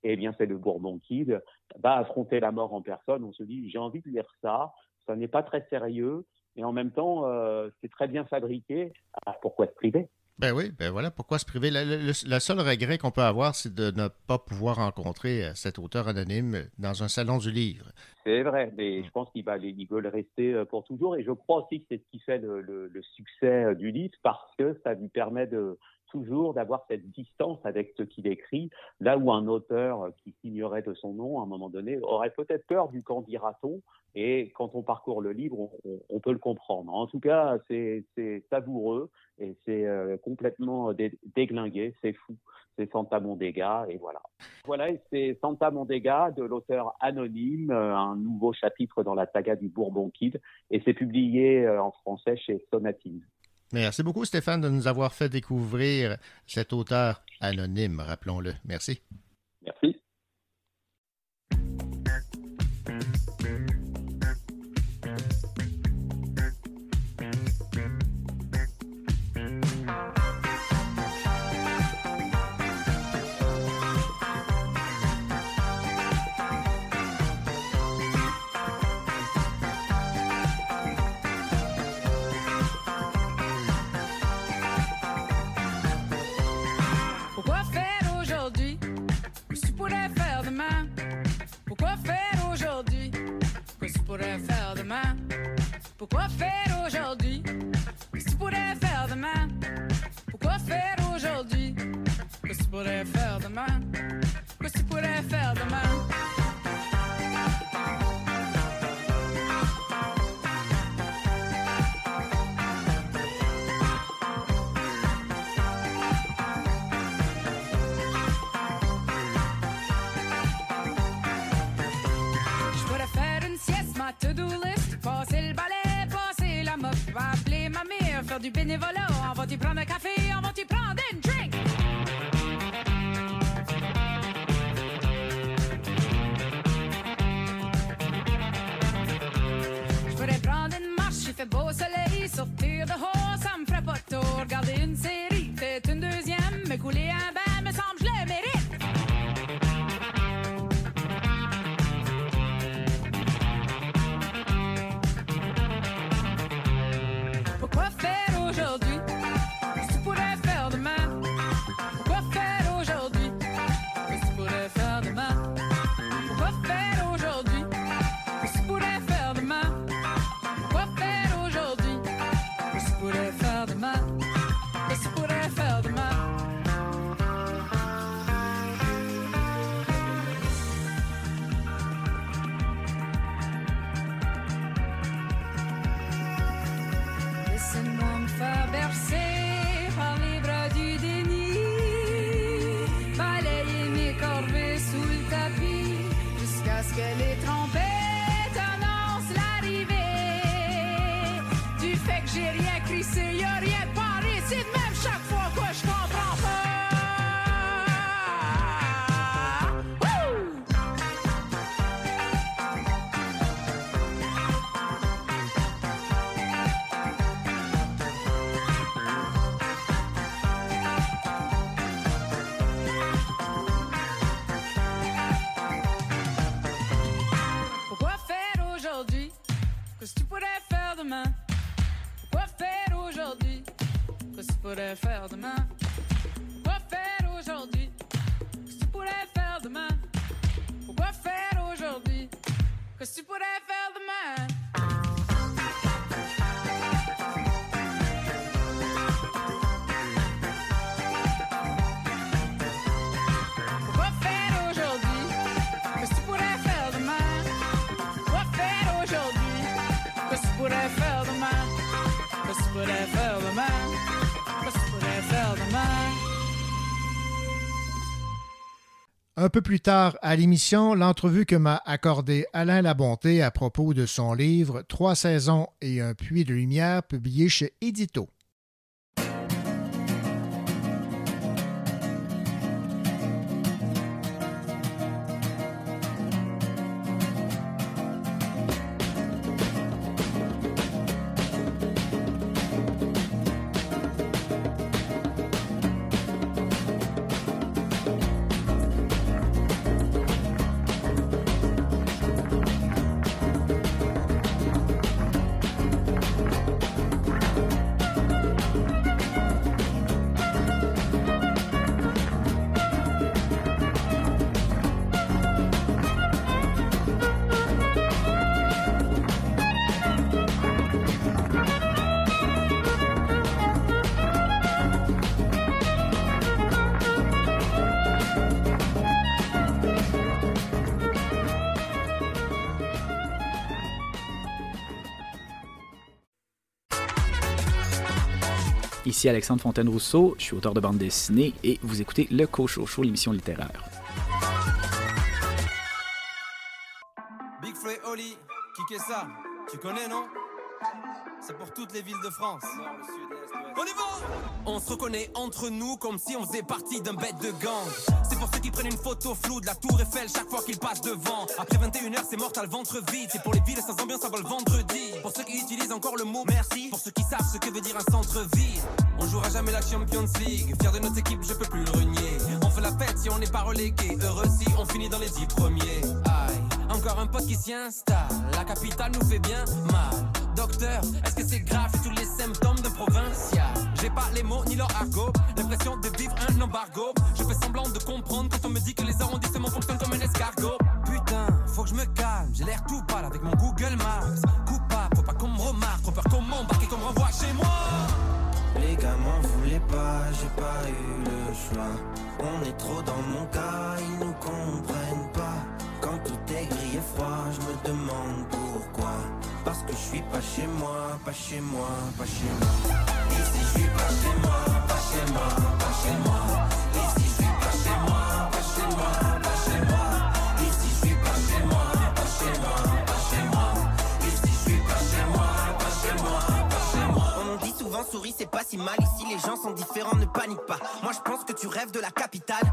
eh bien c'est le Bourbon Kid, va affronter la mort en personne. On se dit, j'ai envie de lire ça, ça n'est pas très sérieux, et en même temps, euh, c'est très bien fabriqué. Alors, pourquoi se priver? Ben oui, ben voilà, pourquoi se priver? Le, seul regret qu'on peut avoir, c'est de ne pas pouvoir rencontrer euh, cet auteur anonyme dans un salon du livre. C'est vrai, mais je pense qu'il va il veut le rester euh, pour toujours. Et je crois aussi que c'est ce qui fait le, le, succès du livre parce que ça lui permet de, toujours d'avoir cette distance avec ce qu'il écrit, là où un auteur qui s'ignorait de son nom à un moment donné aurait peut-être peur du quand dira-t-on, et quand on parcourt le livre, on, peut le comprendre. En tout cas, c'est savoureux et c'est euh, complètement déglingué, c'est fou. C'est Santa Mondega et voilà. Voilà, c'est Santa Mondega de l'auteur anonyme, euh, un nouveau chapitre dans la saga du Bourbon Kid et c'est publié euh, en français chez Sonatine. Merci beaucoup Stéphane de nous avoir fait découvrir cet auteur anonyme, rappelons-le. Merci. Merci. Pourquoi faire aujourd'hui? Que tu pourrais faire demain? Pourquoi faire aujourd'hui? Que tu pourrais faire demain? Que tu pourrais faire demain? To-do list, passer le balai du bénévolat. On va t'y prendre un café, on va t'y prendre une drink. Je pourrais prendre une marche, il fait beau soleil, peu plus tard à l'émission, l'entrevue que m'a accordée Alain Labonté à propos de son livre Trois saisons et un puits de lumière publié chez Édito. Ici Alexandre Fontaine-Rousseau, je suis auteur de bande dessinée et vous écoutez Le Cocho Show, l'émission littéraire. Big Flo et Oli, qui qu'est ça? Tu connais, non? C'est pour toutes les villes de France. On y va On se reconnaît entre nous comme si on faisait partie d'un bête de gang. Pour ceux qui prennent une photo floue de la tour Eiffel chaque fois qu'ils passent devant. Après 21h, c'est mort, t'as le ventre vide. C'est pour les villes sans ambiance avant le vendredi. Pour ceux qui utilisent encore le mot merci. Pour ceux qui savent ce que veut dire un centre-ville. On jouera jamais la Champions League. Fier de notre équipe, je peux plus le renier. On fait la fête si on n'est pas relégué. Heureux si on finit dans les dix premiers. Aïe, encore un pote qui s'y installe. La capitale nous fait bien mal. Docteur, est-ce que c'est grave tous les symptômes d'un provincial? J'ai pas les mots ni leur argot. L'impression de vivre un embargo. Je fais semblant de comprendre quand on me dit que les arrondissements fonctionnent comme un escargot. Putain, faut que je me calme. J'ai l'air tout pâle avec mon Google Maps. Coupable, faut pas qu'on me remarque. Trop peur qu'on m'embarque et qu'on me renvoie chez moi. Les gars m'en voulaient pas, j'ai pas eu le choix. On est trop dans mon cas, ils nous comprennent pas. Quand tout est gris et froid, je me demande pourquoi. Parce que je suis pas chez moi, pas chez moi, pas chez moi. Ici je suis pas chez moi, pas chez moi, pas chez moi. Souris c'est pas si mal. Ici les gens sont différents ne panique pas. Moi je pense que tu rêves de la capitale.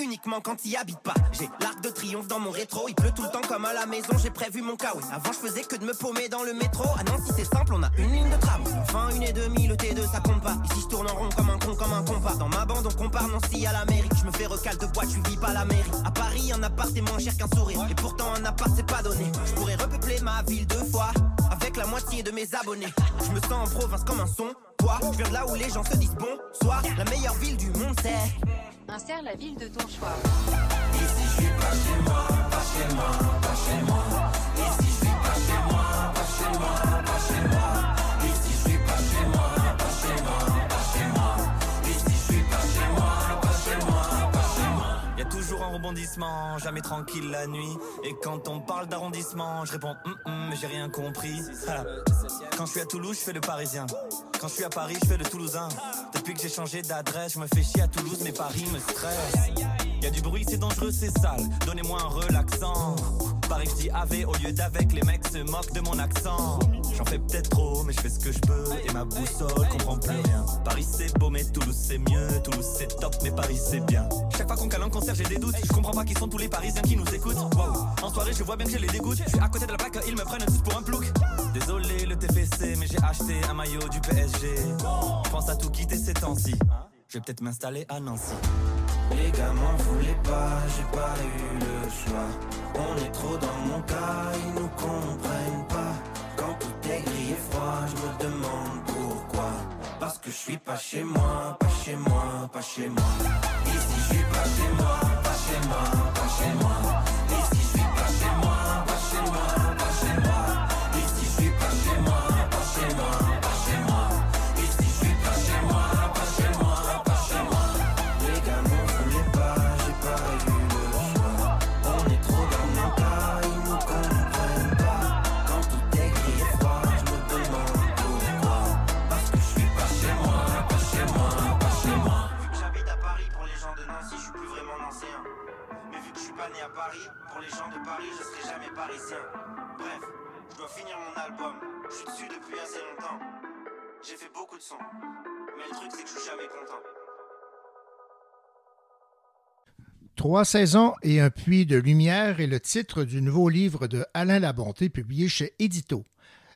Uniquement quand t'y habites pas. J'ai l'arc de triomphe dans mon rétro. Il pleut tout le temps comme à la maison. J'ai prévu mon oui. Avant je faisais que de me paumer dans le métro. Ah non si c'est simple on a une ligne de tram. Enfin une et demie le T2 ça compte pas. Ici je tourne en rond comme un con comme un compas. Dans ma bande on compare Nancy à la mairie Je me fais recal de boîte je vis pas la mairie À Paris un appart est moins cher qu'un sourire. Et pourtant un appart c'est pas donné. Je pourrais repeupler ma ville deux fois la moitié de mes abonnés Je me sens en province comme un son Toi, je viens de là où les gens se disent bon Soir, la meilleure ville du monde c'est Insère la ville de ton choix. Ici je suis pas chez moi, pas chez moi, pas chez moi. Rebondissement, jamais tranquille la nuit. Et quand on parle d'arrondissement, je réponds hum hum, mais j'ai rien compris. Quand je suis à Toulouse, je fais le parisien. Quand je suis à Paris, je fais le toulousain. Depuis que j'ai changé d'adresse, je me fais chier à Toulouse, mais Paris me stresse. Y a du bruit, c'est dangereux, c'est sale. Donnez-moi un relaxant. Paris, je dis AV au lieu d'avec, les mecs se moquent de mon accent. J'en fais peut-être trop, mais je fais ce que je peux. Et ma boussole comprend plus rien. Paris c'est beau, mais Toulouse c'est mieux. Toulouse c'est top, mais Paris c'est bien. Chaque fois qu'on cale un concert, j'ai des doutes. Je comprends pas qui sont tous les Parisiens qui nous écoutent. Wow. En soirée, je vois bien que j'ai les dégoûte. Je suis à côté de la plaque, ils me prennent tous pour un plouc. Désolé le TFC, mais j'ai acheté un maillot du PSG. Je pense à tout quitter ces temps-ci. Je vais peut-être m'installer à Nancy. Les gars m'en voulaient pas, j'ai pas eu le choix. On est trop dans mon cas, ils nous comprennent pas. Quand tout est gris et froid, je me demande pourquoi. Parce que je suis pas chez moi, pas chez moi, pas chez moi. Ici je suis pas chez moi, pas chez moi, pas chez moi. Trois saisons et un puits de lumière est le titre du nouveau livre de Alain Labonté publié chez Édito.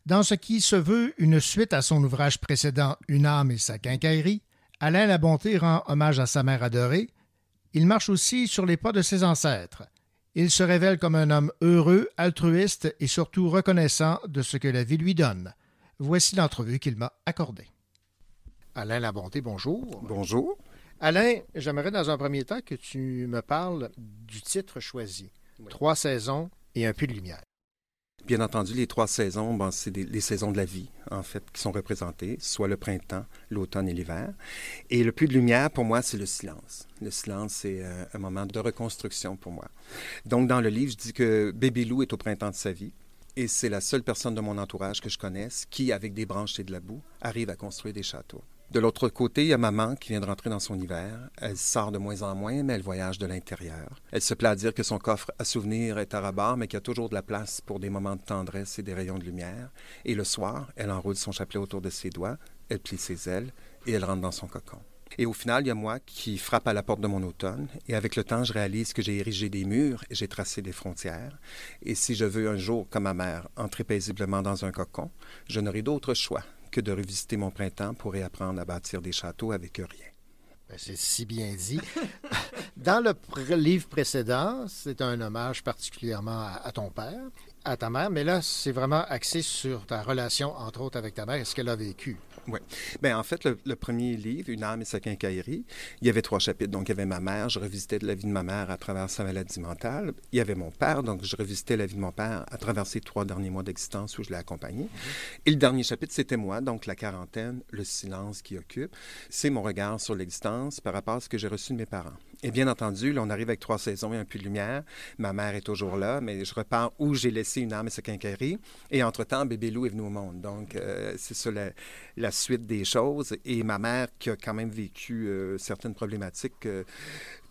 Dans ce qui se veut une suite à son ouvrage précédent Une âme et sa quincaillerie, Alain Labonté rend hommage à sa mère adorée. Il marche aussi sur les pas de ses ancêtres. Il se révèle comme un homme heureux, altruiste et surtout reconnaissant de ce que la vie lui donne. Voici l'entrevue qu'il m'a accordée. Alain Labonté, bonjour. Bonjour. Alain, j'aimerais dans un premier temps que tu me parles du titre choisi. Trois saisons et un puits de lumière. Bien entendu, les trois saisons, ben, c'est les saisons de la vie, en fait, qui sont représentées, soit le printemps, l'automne et l'hiver. Et le puits de lumière, pour moi, c'est le silence. Le silence, c'est euh, un moment de reconstruction pour moi. Donc, dans le livre, je dis que Baby Lou est au printemps de sa vie. Et c'est la seule personne de mon entourage que je connaisse qui, avec des branches et de la boue, arrive à construire des châteaux. De l'autre côté, il y a maman qui vient de rentrer dans son hiver. Elle sort de moins en moins, mais elle voyage de l'intérieur. Elle se plaît à dire que son coffre à souvenirs est à rabord, mais qu'il y a toujours de la place pour des moments de tendresse et des rayons de lumière. Et le soir, elle enroule son chapelet autour de ses doigts, elle plie ses ailes et elle rentre dans son cocon. Et au final, il y a moi qui frappe à la porte de mon automne. Et avec le temps, je réalise que j'ai érigé des murs et j'ai tracé des frontières. Et si je veux un jour, comme ma mère, entrer paisiblement dans un cocon, je n'aurai d'autre choix que de revisiter mon printemps pour réapprendre à bâtir des châteaux avec rien. Ben, c'est si bien dit. Dans le livre précédent, c'est un hommage particulièrement à, à ton père, à ta mère, mais là, c'est vraiment axé sur ta relation, entre autres, avec ta mère et ce qu'elle a vécu. Oui. Bien, en fait, le, le premier livre, Une âme et sa quincaillerie, il y avait trois chapitres. Donc, il y avait ma mère, je revisitais de la vie de ma mère à travers sa maladie mentale. Il y avait mon père, donc je revisitais la vie de mon père à travers ses trois derniers mois d'existence où je l'ai accompagné. Et le dernier chapitre, c'était moi, donc la quarantaine, le silence qui occupe. C'est mon regard sur l'existence par rapport à ce que j'ai reçu de mes parents. Et bien entendu, là, on arrive avec trois saisons et un peu de lumière. Ma mère est toujours là, mais je repars où j'ai laissé une âme et sa quincaillerie. Et entre-temps, bébé Lou est venu au monde. Donc, euh, c'est ça la, la suite des choses. Et ma mère, qui a quand même vécu euh, certaines problématiques, euh,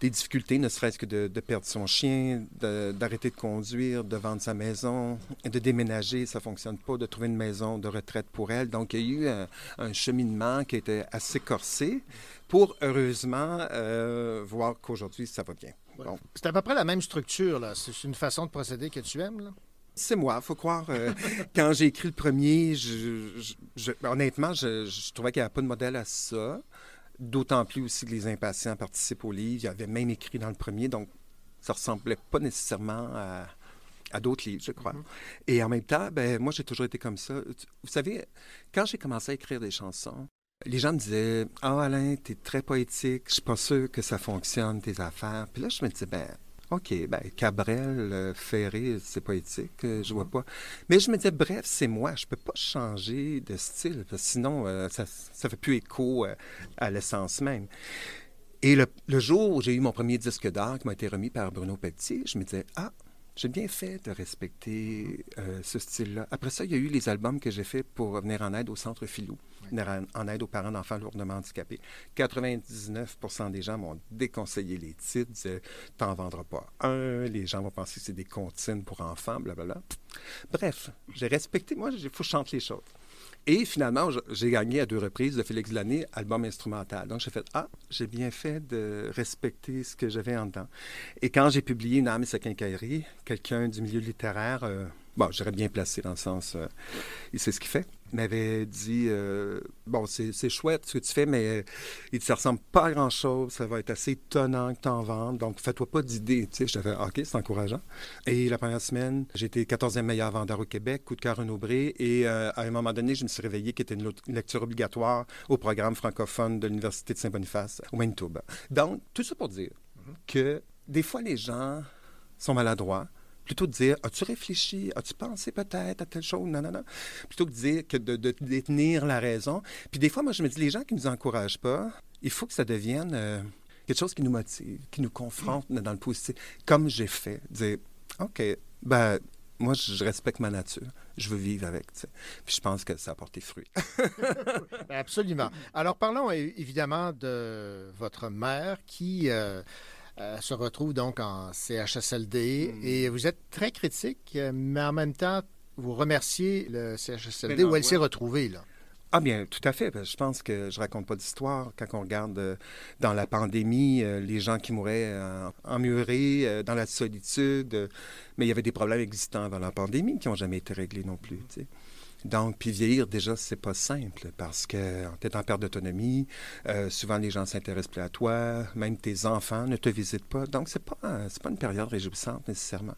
des difficultés, ne serait-ce que de, de perdre son chien, d'arrêter de, conduire, de vendre sa maison, de déménager, ça fonctionne pas, de trouver une maison de retraite pour elle. Donc, il y a eu un, un cheminement qui était assez corsé pour, heureusement, euh, voir qu'aujourd'hui, ça va bien. Bon. C'est à peu près la même structure, là. C'est une façon de procéder que tu aimes, là? C'est moi, faut croire. euh, quand j'ai écrit le premier, je- je- je- honnêtement, je, je trouvais qu'il n'y avait pas de modèle à ça. D'autant plus aussi que les impatients participent au livre. Il y avait même écrit dans le premier, donc ça ressemblait pas nécessairement à, à d'autres livres, je crois. Et en même temps, ben, moi, j'ai toujours été comme ça. Vous savez, quand j'ai commencé à écrire des chansons, les gens me disaient Ah, Alain, t'es très poétique, je suis pas sûr que ça fonctionne, tes affaires. Puis là, je me disais Ben, OK, ben, Cabrel, euh, Ferré, c'est poétique, euh, je vois pas. Mais je me disais, bref, c'est moi, je peux pas changer de style, parce que sinon, euh, ça, ça fait plus écho à l'essence même. Et le, le jour où j'ai eu mon premier disque d'art qui m'a été remis par Bruno Pelletier, je me disais, ah, j'ai bien fait de respecter euh, ce style-là. Après ça, il y a eu les albums que j'ai faits pour venir en aide au Centre Filou, venir en, en aide aux parents d'enfants lourdement handicapés. 99% des gens m'ont déconseillé les titres, disaient, t'en vendras pas un, les gens vont penser que c'est des comptines pour enfants, blablabla. Bref, j'ai respecté, moi, il faut que je chante les choses. Et finalement, j'ai gagné à deux reprises de Félix Lannée, album instrumental. Donc, j'ai fait Ah, j'ai bien fait de respecter ce que j'avais en dedans. Et quand j'ai publié Une âme et sa quincaillerie, quelqu'un du milieu littéraire, euh, bon, j'aurais bien placé dans le sens, euh, il sait ce qu'il fait, m'avait dit euh, Bon, c'est chouette ce que tu fais, mais euh, il dit, ça ressemble pas à grand-chose, ça va être assez étonnant que tu en vendes, donc fais-toi pas d'idées. Tu sais, je fait OK, c'est encourageant. Et la première semaine, été 14e meilleur vendeur au Québec, coup de cœur Renaud Bré, et euh, à un moment donné, je me suis réveillé qui était une lecture- lecture obligatoire au programme francophone de l'Université de Saint-Boniface, au Manitoba. Donc, tout ça pour dire que des fois, les gens sont maladroits. Plutôt de dire, as-tu réfléchi, as-tu pensé peut-être à telle chose, non, non, non. Plutôt que de dire que de, détenir la raison. Puis des fois, moi, je me dis, les gens qui ne nous encouragent pas, il faut que ça devienne euh, quelque chose qui nous motive, qui nous confronte dans le positif. Comme j'ai fait, dire, OK, ben, moi, je respecte ma nature. Je veux vivre avec, tu sais. Puis je pense que ça a porté fruit. Absolument. Alors, parlons évidemment de votre mère qui euh, euh, se retrouve donc en CHSLD Hmm. et vous êtes très critique, euh, mais en même temps, vous remerciez le CHSLD non, où elle ouais. s'est retrouvée. Là. Ah bien, tout à fait. Je pense que je raconte pas d'histoire. Quand on regarde euh, dans la pandémie, euh, les gens qui mouraient euh, emmurés, dans la solitude, mais il y avait des problèmes existants avant la pandémie qui n'ont jamais été réglés non plus. Donc, puis vieillir, déjà, c'est pas simple parce que tu es en perte d'autonomie. euh, souvent, les gens s'intéressent plus à toi. Même tes enfants ne te visitent pas. Donc, c'est pas, pas une période réjouissante nécessairement.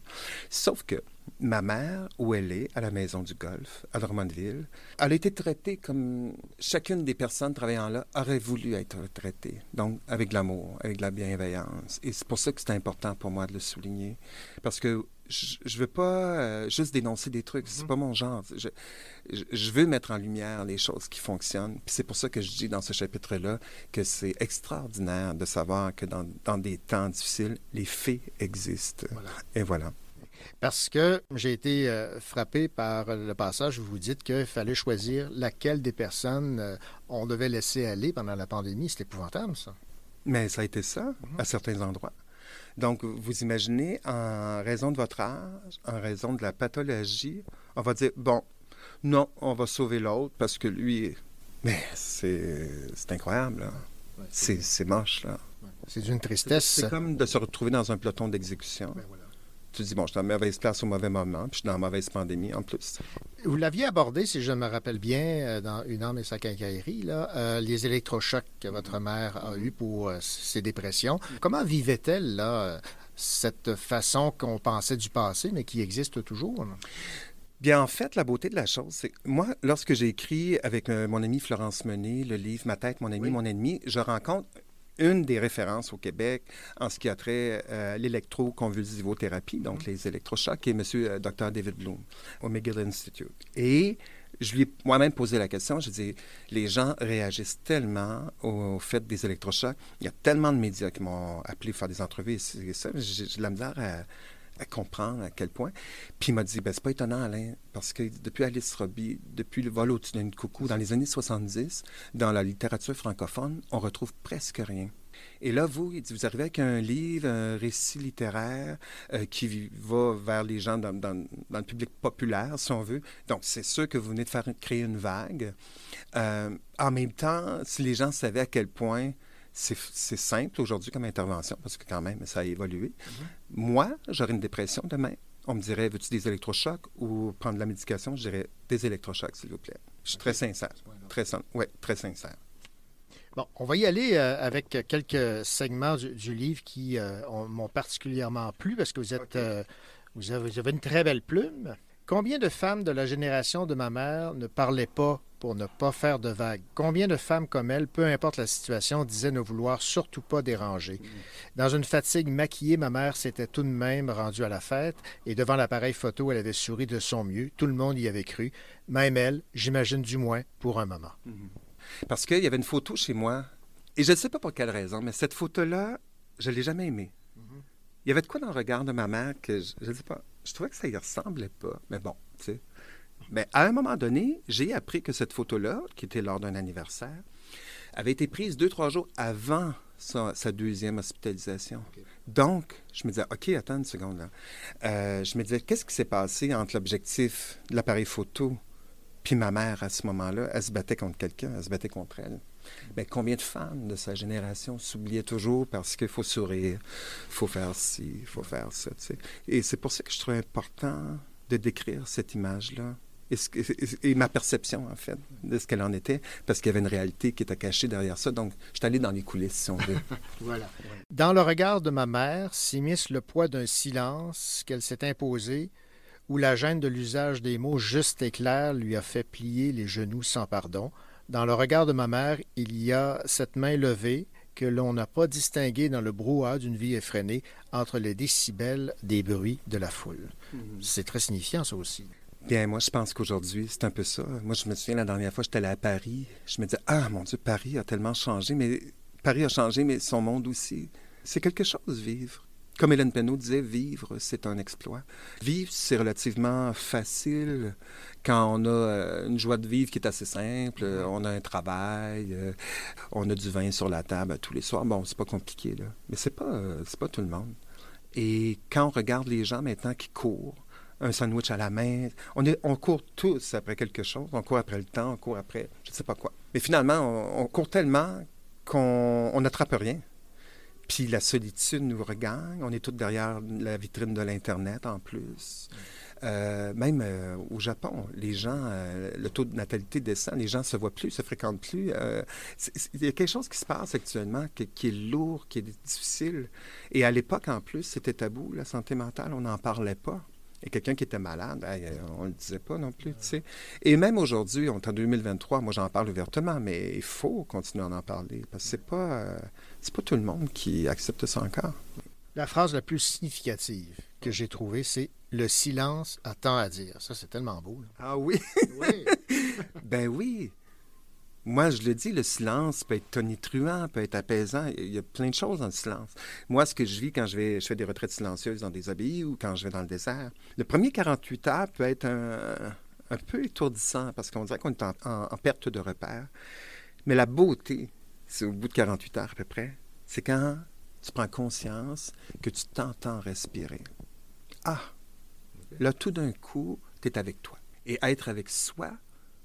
Sauf que ma mère, où elle est, à la maison du Golfe, à Drummondville, elle a été traitée comme chacune des personnes travaillant là aurait voulu être traitée. Donc, avec l'amour, avec la bienveillance. Et c'est pour ça que c'est important pour moi de le souligner. Parce que je je veux pas euh, juste dénoncer des trucs, c'est pas mon genre. Je, je- je veux mettre en lumière les choses qui fonctionnent. Puis c'est pour ça que je dis dans ce chapitre-là que c'est extraordinaire de savoir que dans, dans des temps difficiles, les faits existent. Et voilà. Parce que j'ai été euh, frappé par le passage où vous dites qu'il fallait choisir laquelle des personnes euh, on devait laisser aller pendant la pandémie. C'est épouvantable, ça. Mais ça a été ça à certains endroits. Donc, vous imaginez, en raison de votre âge, en raison de la pathologie, on va dire, bon, non, on va sauver l'autre parce que lui, mais c'est c'est incroyable, là. c'est c'est moche, là. C'est d'une tristesse. C'est comme de se retrouver dans un peloton d'exécution. Tu dis, bon, je suis dans la mauvaise place au mauvais moment, puis je suis dans la mauvaise pandémie en plus. Vous l'aviez abordé, si je me rappelle bien, euh, dans Une âme et sa quincaillerie, là, euh, les électrochocs que votre mère a eu pour euh, ses dépressions. Comment vivait-elle, là, cette façon qu'on pensait du passé, mais qui existe toujours? là? Bien, en fait, la beauté de la chose, c'est que moi, lorsque j'ai écrit avec euh, mon ami Florence Menet le livre Ma tête, mon ami, mon ennemi, je rencontre une des références au Québec en ce qui a trait euh, à l'électroconvulsivothérapie, donc les électrochocs, qui est M. euh, Dr. David Bloom au McGill Institute. Et je lui ai moi-même posé la question, je dis, les gens réagissent tellement au fait des électrochocs, il y a tellement de médias qui m'ont appelé pour faire des entrevues, et c'est- et ça, j'ai j'ai de la misère à, à comprendre à quel point. Puis il m'a dit, ben, c'est pas étonnant, Alain, parce que depuis Alice Robbie, depuis le vol au-dessus d'une coucou, dans les années 70, dans la littérature francophone, on retrouve presque rien. Et là, vous, il vous arrivez avec un livre, un récit littéraire euh, qui va vers les gens dans, dans- le public populaire, si on veut. Donc, c'est sûr que vous venez de créer une vague. Euh, en même temps, si les gens savaient à quel point c'est simple aujourd'hui comme intervention, parce que quand même, ça a évolué. Moi, j'aurais une dépression demain. On me dirait, veux-tu des électrochocs ou prendre de la médication? Je dirais, des électrochocs, s'il vous plaît. Je suis très sincère. Très, ouais, très sincère. Bon, on va y aller euh, avec quelques segments du, du livre qui euh, ont- m'ont particulièrement plu parce que vous êtes, euh, vous, avez, vous avez une très belle plume. Combien de femmes de la génération de ma mère ne parlaient pas pour ne pas faire de vagues? Combien de femmes comme elle, peu importe la situation, disaient ne vouloir surtout pas déranger? Dans une fatigue maquillée, ma mère s'était tout de même rendue à la fête et devant l'appareil photo, elle avait souri de son mieux. Tout le monde y avait cru. Même elle, j'imagine du moins, pour un moment. Parce qu'il y avait une photo chez moi, et je ne sais pas pour quelle raison, mais cette photo-là, je ne l'ai jamais aimée. Il y avait de quoi dans le regard de ma mère que je ne sais pas. Je trouvais que ça y ressemblait pas. Mais bon, tu sais. Mais à un moment donné, j'ai appris que cette photo-là, qui était lors d'un anniversaire, avait été prise deux, trois jours avant sa, sa deuxième hospitalisation. Donc, je me disais, OK, attends une seconde là. Euh, je me disais, qu'est-ce qui s'est passé entre l'objectif de l'appareil photo puis ma mère, à ce moment-là, elle se battait contre quelqu'un, elle se battait contre elle. Mais combien de femmes de sa génération s'oubliaient toujours parce qu'il faut sourire, il faut faire ci, il faut faire ça, tu sais. Et c'est pour ça que je trouve important de décrire cette image-là. Et, ce et- et ma perception, en fait, de ce qu'elle en était, parce qu'il y avait une réalité qui était cachée derrière ça. Donc, je suis allé dans les coulisses, si on veut. Voilà. Dans le regard de ma mère s'immisce le poids d'un silence qu'elle s'est imposé, où la gêne de l'usage des mots juste et clairs lui a fait plier les genoux sans pardon. Dans le regard de ma mère, il y a cette main levée que l'on n'a pas distinguée dans le brouhaha d'une vie effrénée entre les décibels des bruits de la foule. C'est très signifiant, ça aussi. Bien, moi, je pense qu'aujourd'hui, c'est un peu ça. Moi, je me souviens, la dernière fois, j'étais allé à Paris. Je me disais, ah, mon Dieu, Paris a tellement changé, mais Paris a changé, mais son monde aussi. C'est quelque chose, vivre. Comme Hélène Penneau disait, vivre, c'est un exploit. Vivre, c'est relativement facile quand on a euh, une joie de vivre qui est assez simple. euh, On a un travail, euh, on a du vin sur la table tous les soirs. Bon, c'est pas compliqué, là. Mais c'est pas, euh, c'est pas tout le monde. Et quand on regarde les gens maintenant qui courent, un sandwich à la main. On, est, on court tous après quelque chose. On court après le temps, on court après je ne sais pas quoi. Mais finalement, on, on court tellement qu'on on n'attrape rien. Puis la solitude nous regagne. On est tous derrière la vitrine de l'Internet en plus. Euh, même euh, au Japon, les gens, euh, le taux de natalité descend, les gens se voient plus, se fréquentent plus. Il y a quelque chose qui se passe actuellement qui est lourd, qui est difficile. Et à l'époque, en plus, c'était tabou, la santé mentale, on n'en parlait pas. Et quelqu'un qui était malade, hey, euh, on ne le disait pas non plus, tu sais. Et même aujourd'hui, on est en 2023, moi j'en parle ouvertement, mais il faut continuer à en parler, parce que c'est pas, euh, c'est pas tout le monde qui accepte ça encore. La phrase la plus significative que j'ai trouvée, c'est Le silence a tant à dire. Ça, c'est tellement beau. là. Ah oui? ben oui. Moi, je le dis, le silence peut être tonitruant, peut être apaisant. Il y a plein de choses dans le silence. Moi, ce que je vis quand je, vais, je fais des retraites silencieuses dans des abbayes ou quand je vais dans le désert, le premier 48 heures peut être un, peu étourdissant parce qu'on dirait qu'on est en perte de repère. Mais la beauté, c'est au bout de 48 heures à peu près, c'est quand tu prends conscience que tu t'entends respirer. Ah, là, tout d'un coup, tu es avec toi. Et être avec soi,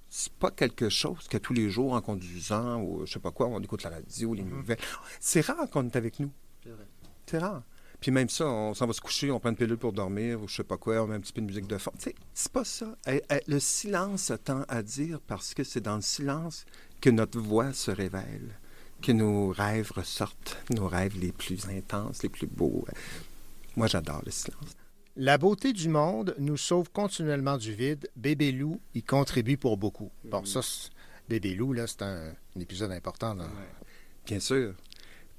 c'est pas quelque chose que tous les jours, en conduisant ou je sais pas quoi, on écoute la radio, les nouvelles. C'est rare qu'on est avec nous. C'est rare. Puis même ça, on s'en va se coucher, on prend une pilule pour dormir, ou je sais pas quoi, on met un petit peu de musique de fond. C'est pas ça. Eh, eh, Le silence tant à dire parce que c'est dans le silence que notre voix se révèle, que nos rêves ressortent, nos rêves les plus intenses, les plus beaux. Moi, j'adore le silence. La beauté du monde nous sauve continuellement du vide. Bébé Loup y contribue pour beaucoup. Bon, ça, Bébé Loup, là, c'est un, un épisode important. Dans... Bien sûr.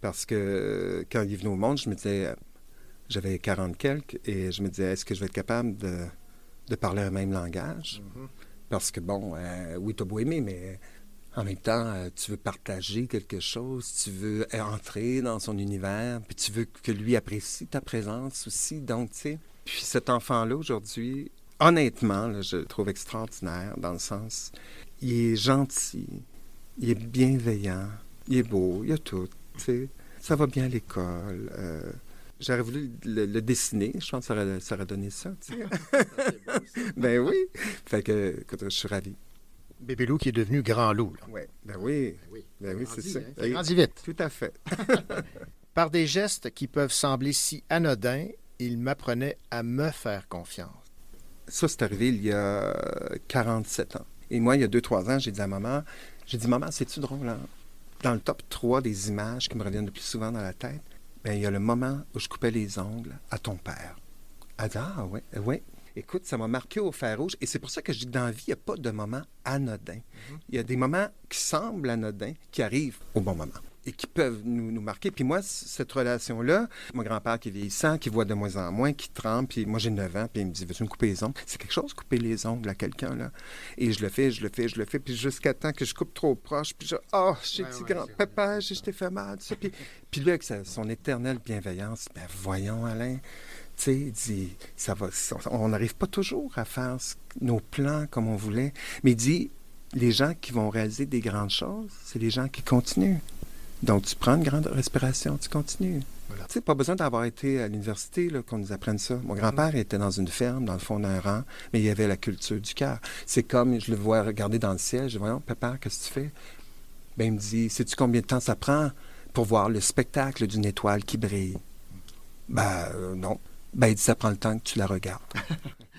Parce que euh, quand il est venu au monde, je me disais, euh, j'avais 40 quelques, et je me disais, est-ce que je vais être capable de, de parler un même langage? Parce que, bon, euh, oui, t'as beau aimer, mais en même temps, euh, tu veux partager quelque chose, tu veux entrer dans son univers, puis tu veux que lui apprécie ta présence aussi. Donc, tu sais, puis cet enfant-là, aujourd'hui, honnêtement, là, je le trouve extraordinaire dans le sens, il est gentil, il est bienveillant, il est beau, il a tout, tu sais. Ça va bien à l'école. euh, J'aurais voulu le, le dessiner, je pense que ça aurait, ça aurait donné ça, tu sais. ben oui. Fait que, écoute, je suis ravi. Bébé Loup qui est devenu Grand Loup. là. Ouais, ben oui. Ben oui, c'est grandit, ça. hein. Grandit vite. Tout à fait. Par des gestes qui peuvent sembler si anodins, il m'apprenait à me faire confiance. Ça, c'est arrivé il y a 47 ans. Et moi, il y a 2-3 ans, j'ai dit à maman, j'ai dit, maman, c'est-tu drôle, hein? Dans le top 3 des images qui me reviennent le plus souvent dans la tête, ben, il y a le moment où je coupais les ongles à ton père. Elle dit, ah, ouais, ouais. Écoute, ça m'a marqué au fer rouge. Et c'est pour ça que je dis que dans la vie, il n'y a pas de moment anodin. Il y a des moments qui semblent anodins, qui arrivent au bon moment et qui peuvent nous, nous marquer. Puis moi, cette relation-là, mon grand-père qui est vieillissant, qui voit de moins en moins, qui trempe, puis moi j'ai 9 ans, puis il me dit, veux-tu me couper les ongles? C'est quelque chose, couper les ongles à quelqu'un, là. Et je le fais, je le fais, je le fais, puis jusqu'à temps que je coupe trop proche, puis je, oh, j'ai dit, grand-papa, j'ai- je t'ai fait mal, ça. Puis, puis lui, avec sa- son éternelle bienveillance, ben voyons, Alain, tu sais, il dit, ça va, on n'arrive pas toujours à faire nos plans comme on voulait, mais il dit, les gens qui vont réaliser des grandes choses, c'est les gens qui continuent. Donc, tu prends une grande respiration, tu continues. Tu sais, pas besoin d'avoir été à l'université là, qu'on nous apprenne ça. Mon grand-père était dans une ferme, dans le fond d'un rang, mais il y avait la culture du cœur. C'est comme, je le vois regarder dans le ciel, je dis, voyons, papa, qu'est-ce que tu fais? Ben, il me dit, sais-tu combien de temps ça prend pour voir le spectacle d'une étoile qui brille? Ben, euh, non. Ben, il dit, ça prend le temps que tu la regardes.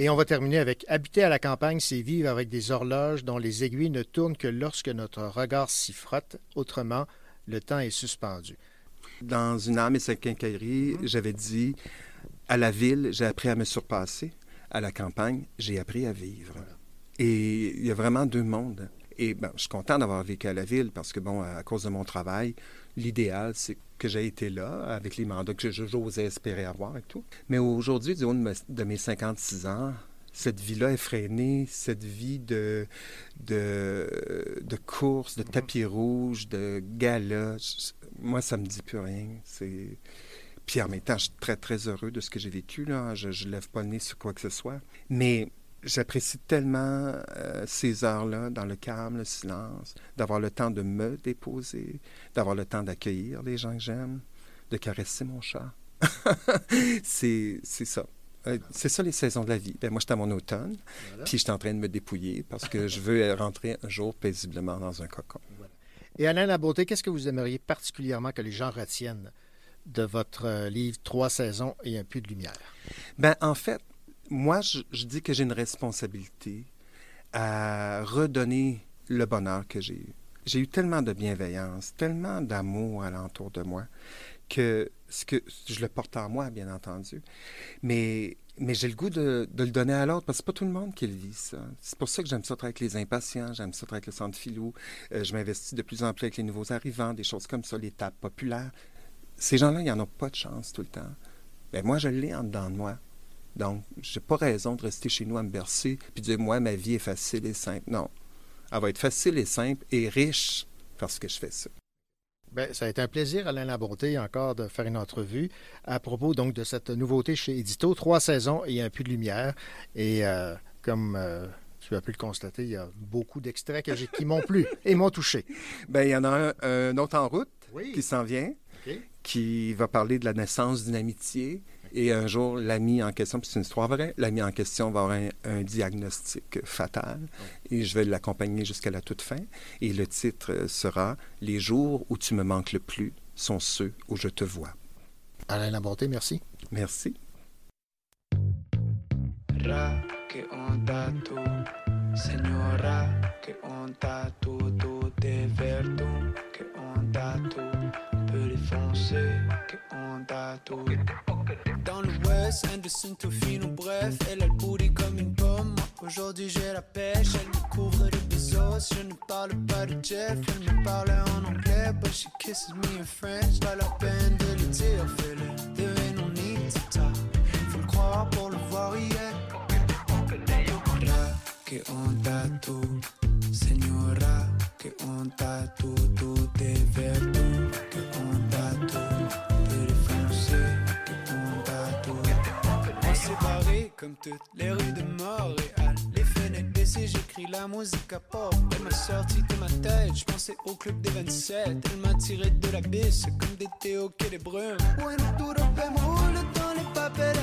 Et on va terminer avec Habiter à la campagne, c'est vivre avec des horloges dont les aiguilles ne tournent que lorsque notre regard s'y frotte. Autrement, le temps est suspendu. Dans une âme et sa quincaillerie, j'avais dit à la ville, j'ai appris à me surpasser. À la campagne, j'ai appris à vivre. Et il y a vraiment deux mondes. Et ben, je suis content d'avoir vécu à la ville parce que, bon, à cause de mon travail, l'idéal, c'est que j'ai été là avec les mandats que j'osais espérer avoir et tout. Mais aujourd'hui, du haut de, me- de mes 56 ans, cette vie-là effrénée, cette vie de, de, de course, de tapis rouge, de gala, moi, ça me dit plus rien. C'est... Puis en même temps, je suis très, très heureux de ce que j'ai vécu. Là. Je ne lève pas le nez sur quoi que ce soit. Mais j'apprécie tellement euh, ces heures-là, dans le calme, le silence, d'avoir le temps de me déposer, d'avoir le temps d'accueillir les gens que j'aime, de caresser mon chat. c'est, ça. Euh, c'est ça les saisons de la vie. Ben, moi, j'étais à mon automne, puis j'étais en train de me dépouiller parce que je veux rentrer un jour paisiblement dans un cocon. Et Alain Labeauté, qu'est-ce que vous aimeriez particulièrement que les gens retiennent de votre euh, livre Trois saisons et un peu de lumière? Ben, en fait, moi, je, dis que j'ai une responsabilité à redonner le bonheur que j'ai eu. J'ai eu tellement de bienveillance, tellement d'amour alentour de moi, que, ce que je le porte en moi, bien entendu. Mais, mais j'ai le goût de, le donner à l'autre, parce que c'est pas tout le monde qui le vit, ça. C'est pour ça que j'aime ça travailler avec les impatients, j'aime ça travailler avec le centre philo. Euh, je m'investis de plus en plus avec les nouveaux arrivants, des choses comme ça, les tables populaires. Ces gens-là, ils n'en ont pas de chance tout le temps. Mais moi, je l'ai en dedans de moi. Donc, j'ai pas raison de rester chez nous à me bercer puis dire, moi, ma vie est facile et simple. Non. Elle va être facile et simple et riche parce que je fais ça. Ben, ça a été un plaisir, Alain Labonté, encore de faire une entrevue à propos donc de cette nouveauté chez Édito. Trois saisons et un peu de lumière. Et euh, comme euh, tu as pu le constater, il y a beaucoup d'extraits qui m'ont plu et m'ont touché. Ben, il y en a un, un autre en route Oui. qui s'en vient, qui va parler de la naissance d'une amitié. Et un jour, l'ami en question, puis c'est une histoire vraie, l'ami en question va avoir un, un diagnostic fatal et je vais l'accompagner jusqu'à la toute fin. Et le titre euh, sera Les jours où tu me manques le plus sont ceux où je te vois. Alain Labonté, merci. Merci. Ra, que onda tú, señora, que onda de verdun, que onda tú, peu défoncé, onda tú. Dans l'ouest, Anderson, Tofino, bref, elle a le booty comme une pomme. Aujourd'hui j'ai la pêche, elle me couvre de Bezos. Je ne parle pas de Jeff, elle me parle en anglais, but she kisses me in French. Pas la peine de le dire, fais-le, to talk. Faut le croire pour le voir hier. Ra, que onda tú, señora, que onda tú, tú de verdun, comme toutes les rues de Montréal. Les fenêtres baissées, j'écris la musique à pop. Elle m'a sorti de ma tête, je pensais au club des 27. Elle m'a tiré de la bise comme des théos qui des brumes. Me roule dans les papels,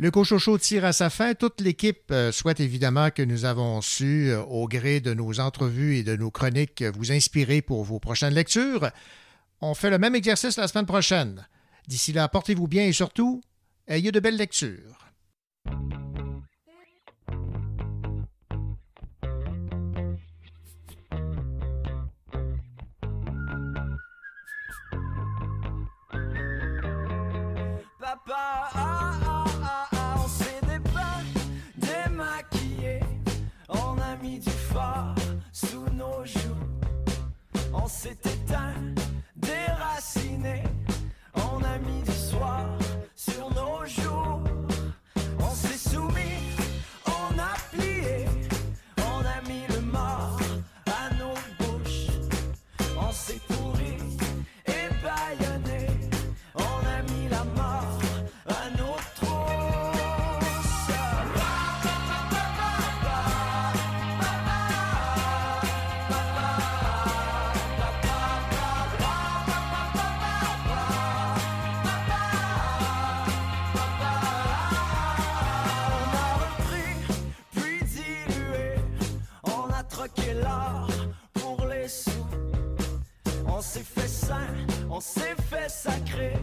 Le Cochocho tire à sa fin. Toute l'équipe euh, souhaite évidemment que nous avons su, euh, au gré de nos entrevues et de nos chroniques, vous inspirer pour vos prochaines lectures. On fait le même exercice la semaine prochaine. D'ici là, portez-vous bien et surtout, ayez de belles lectures. On sacré,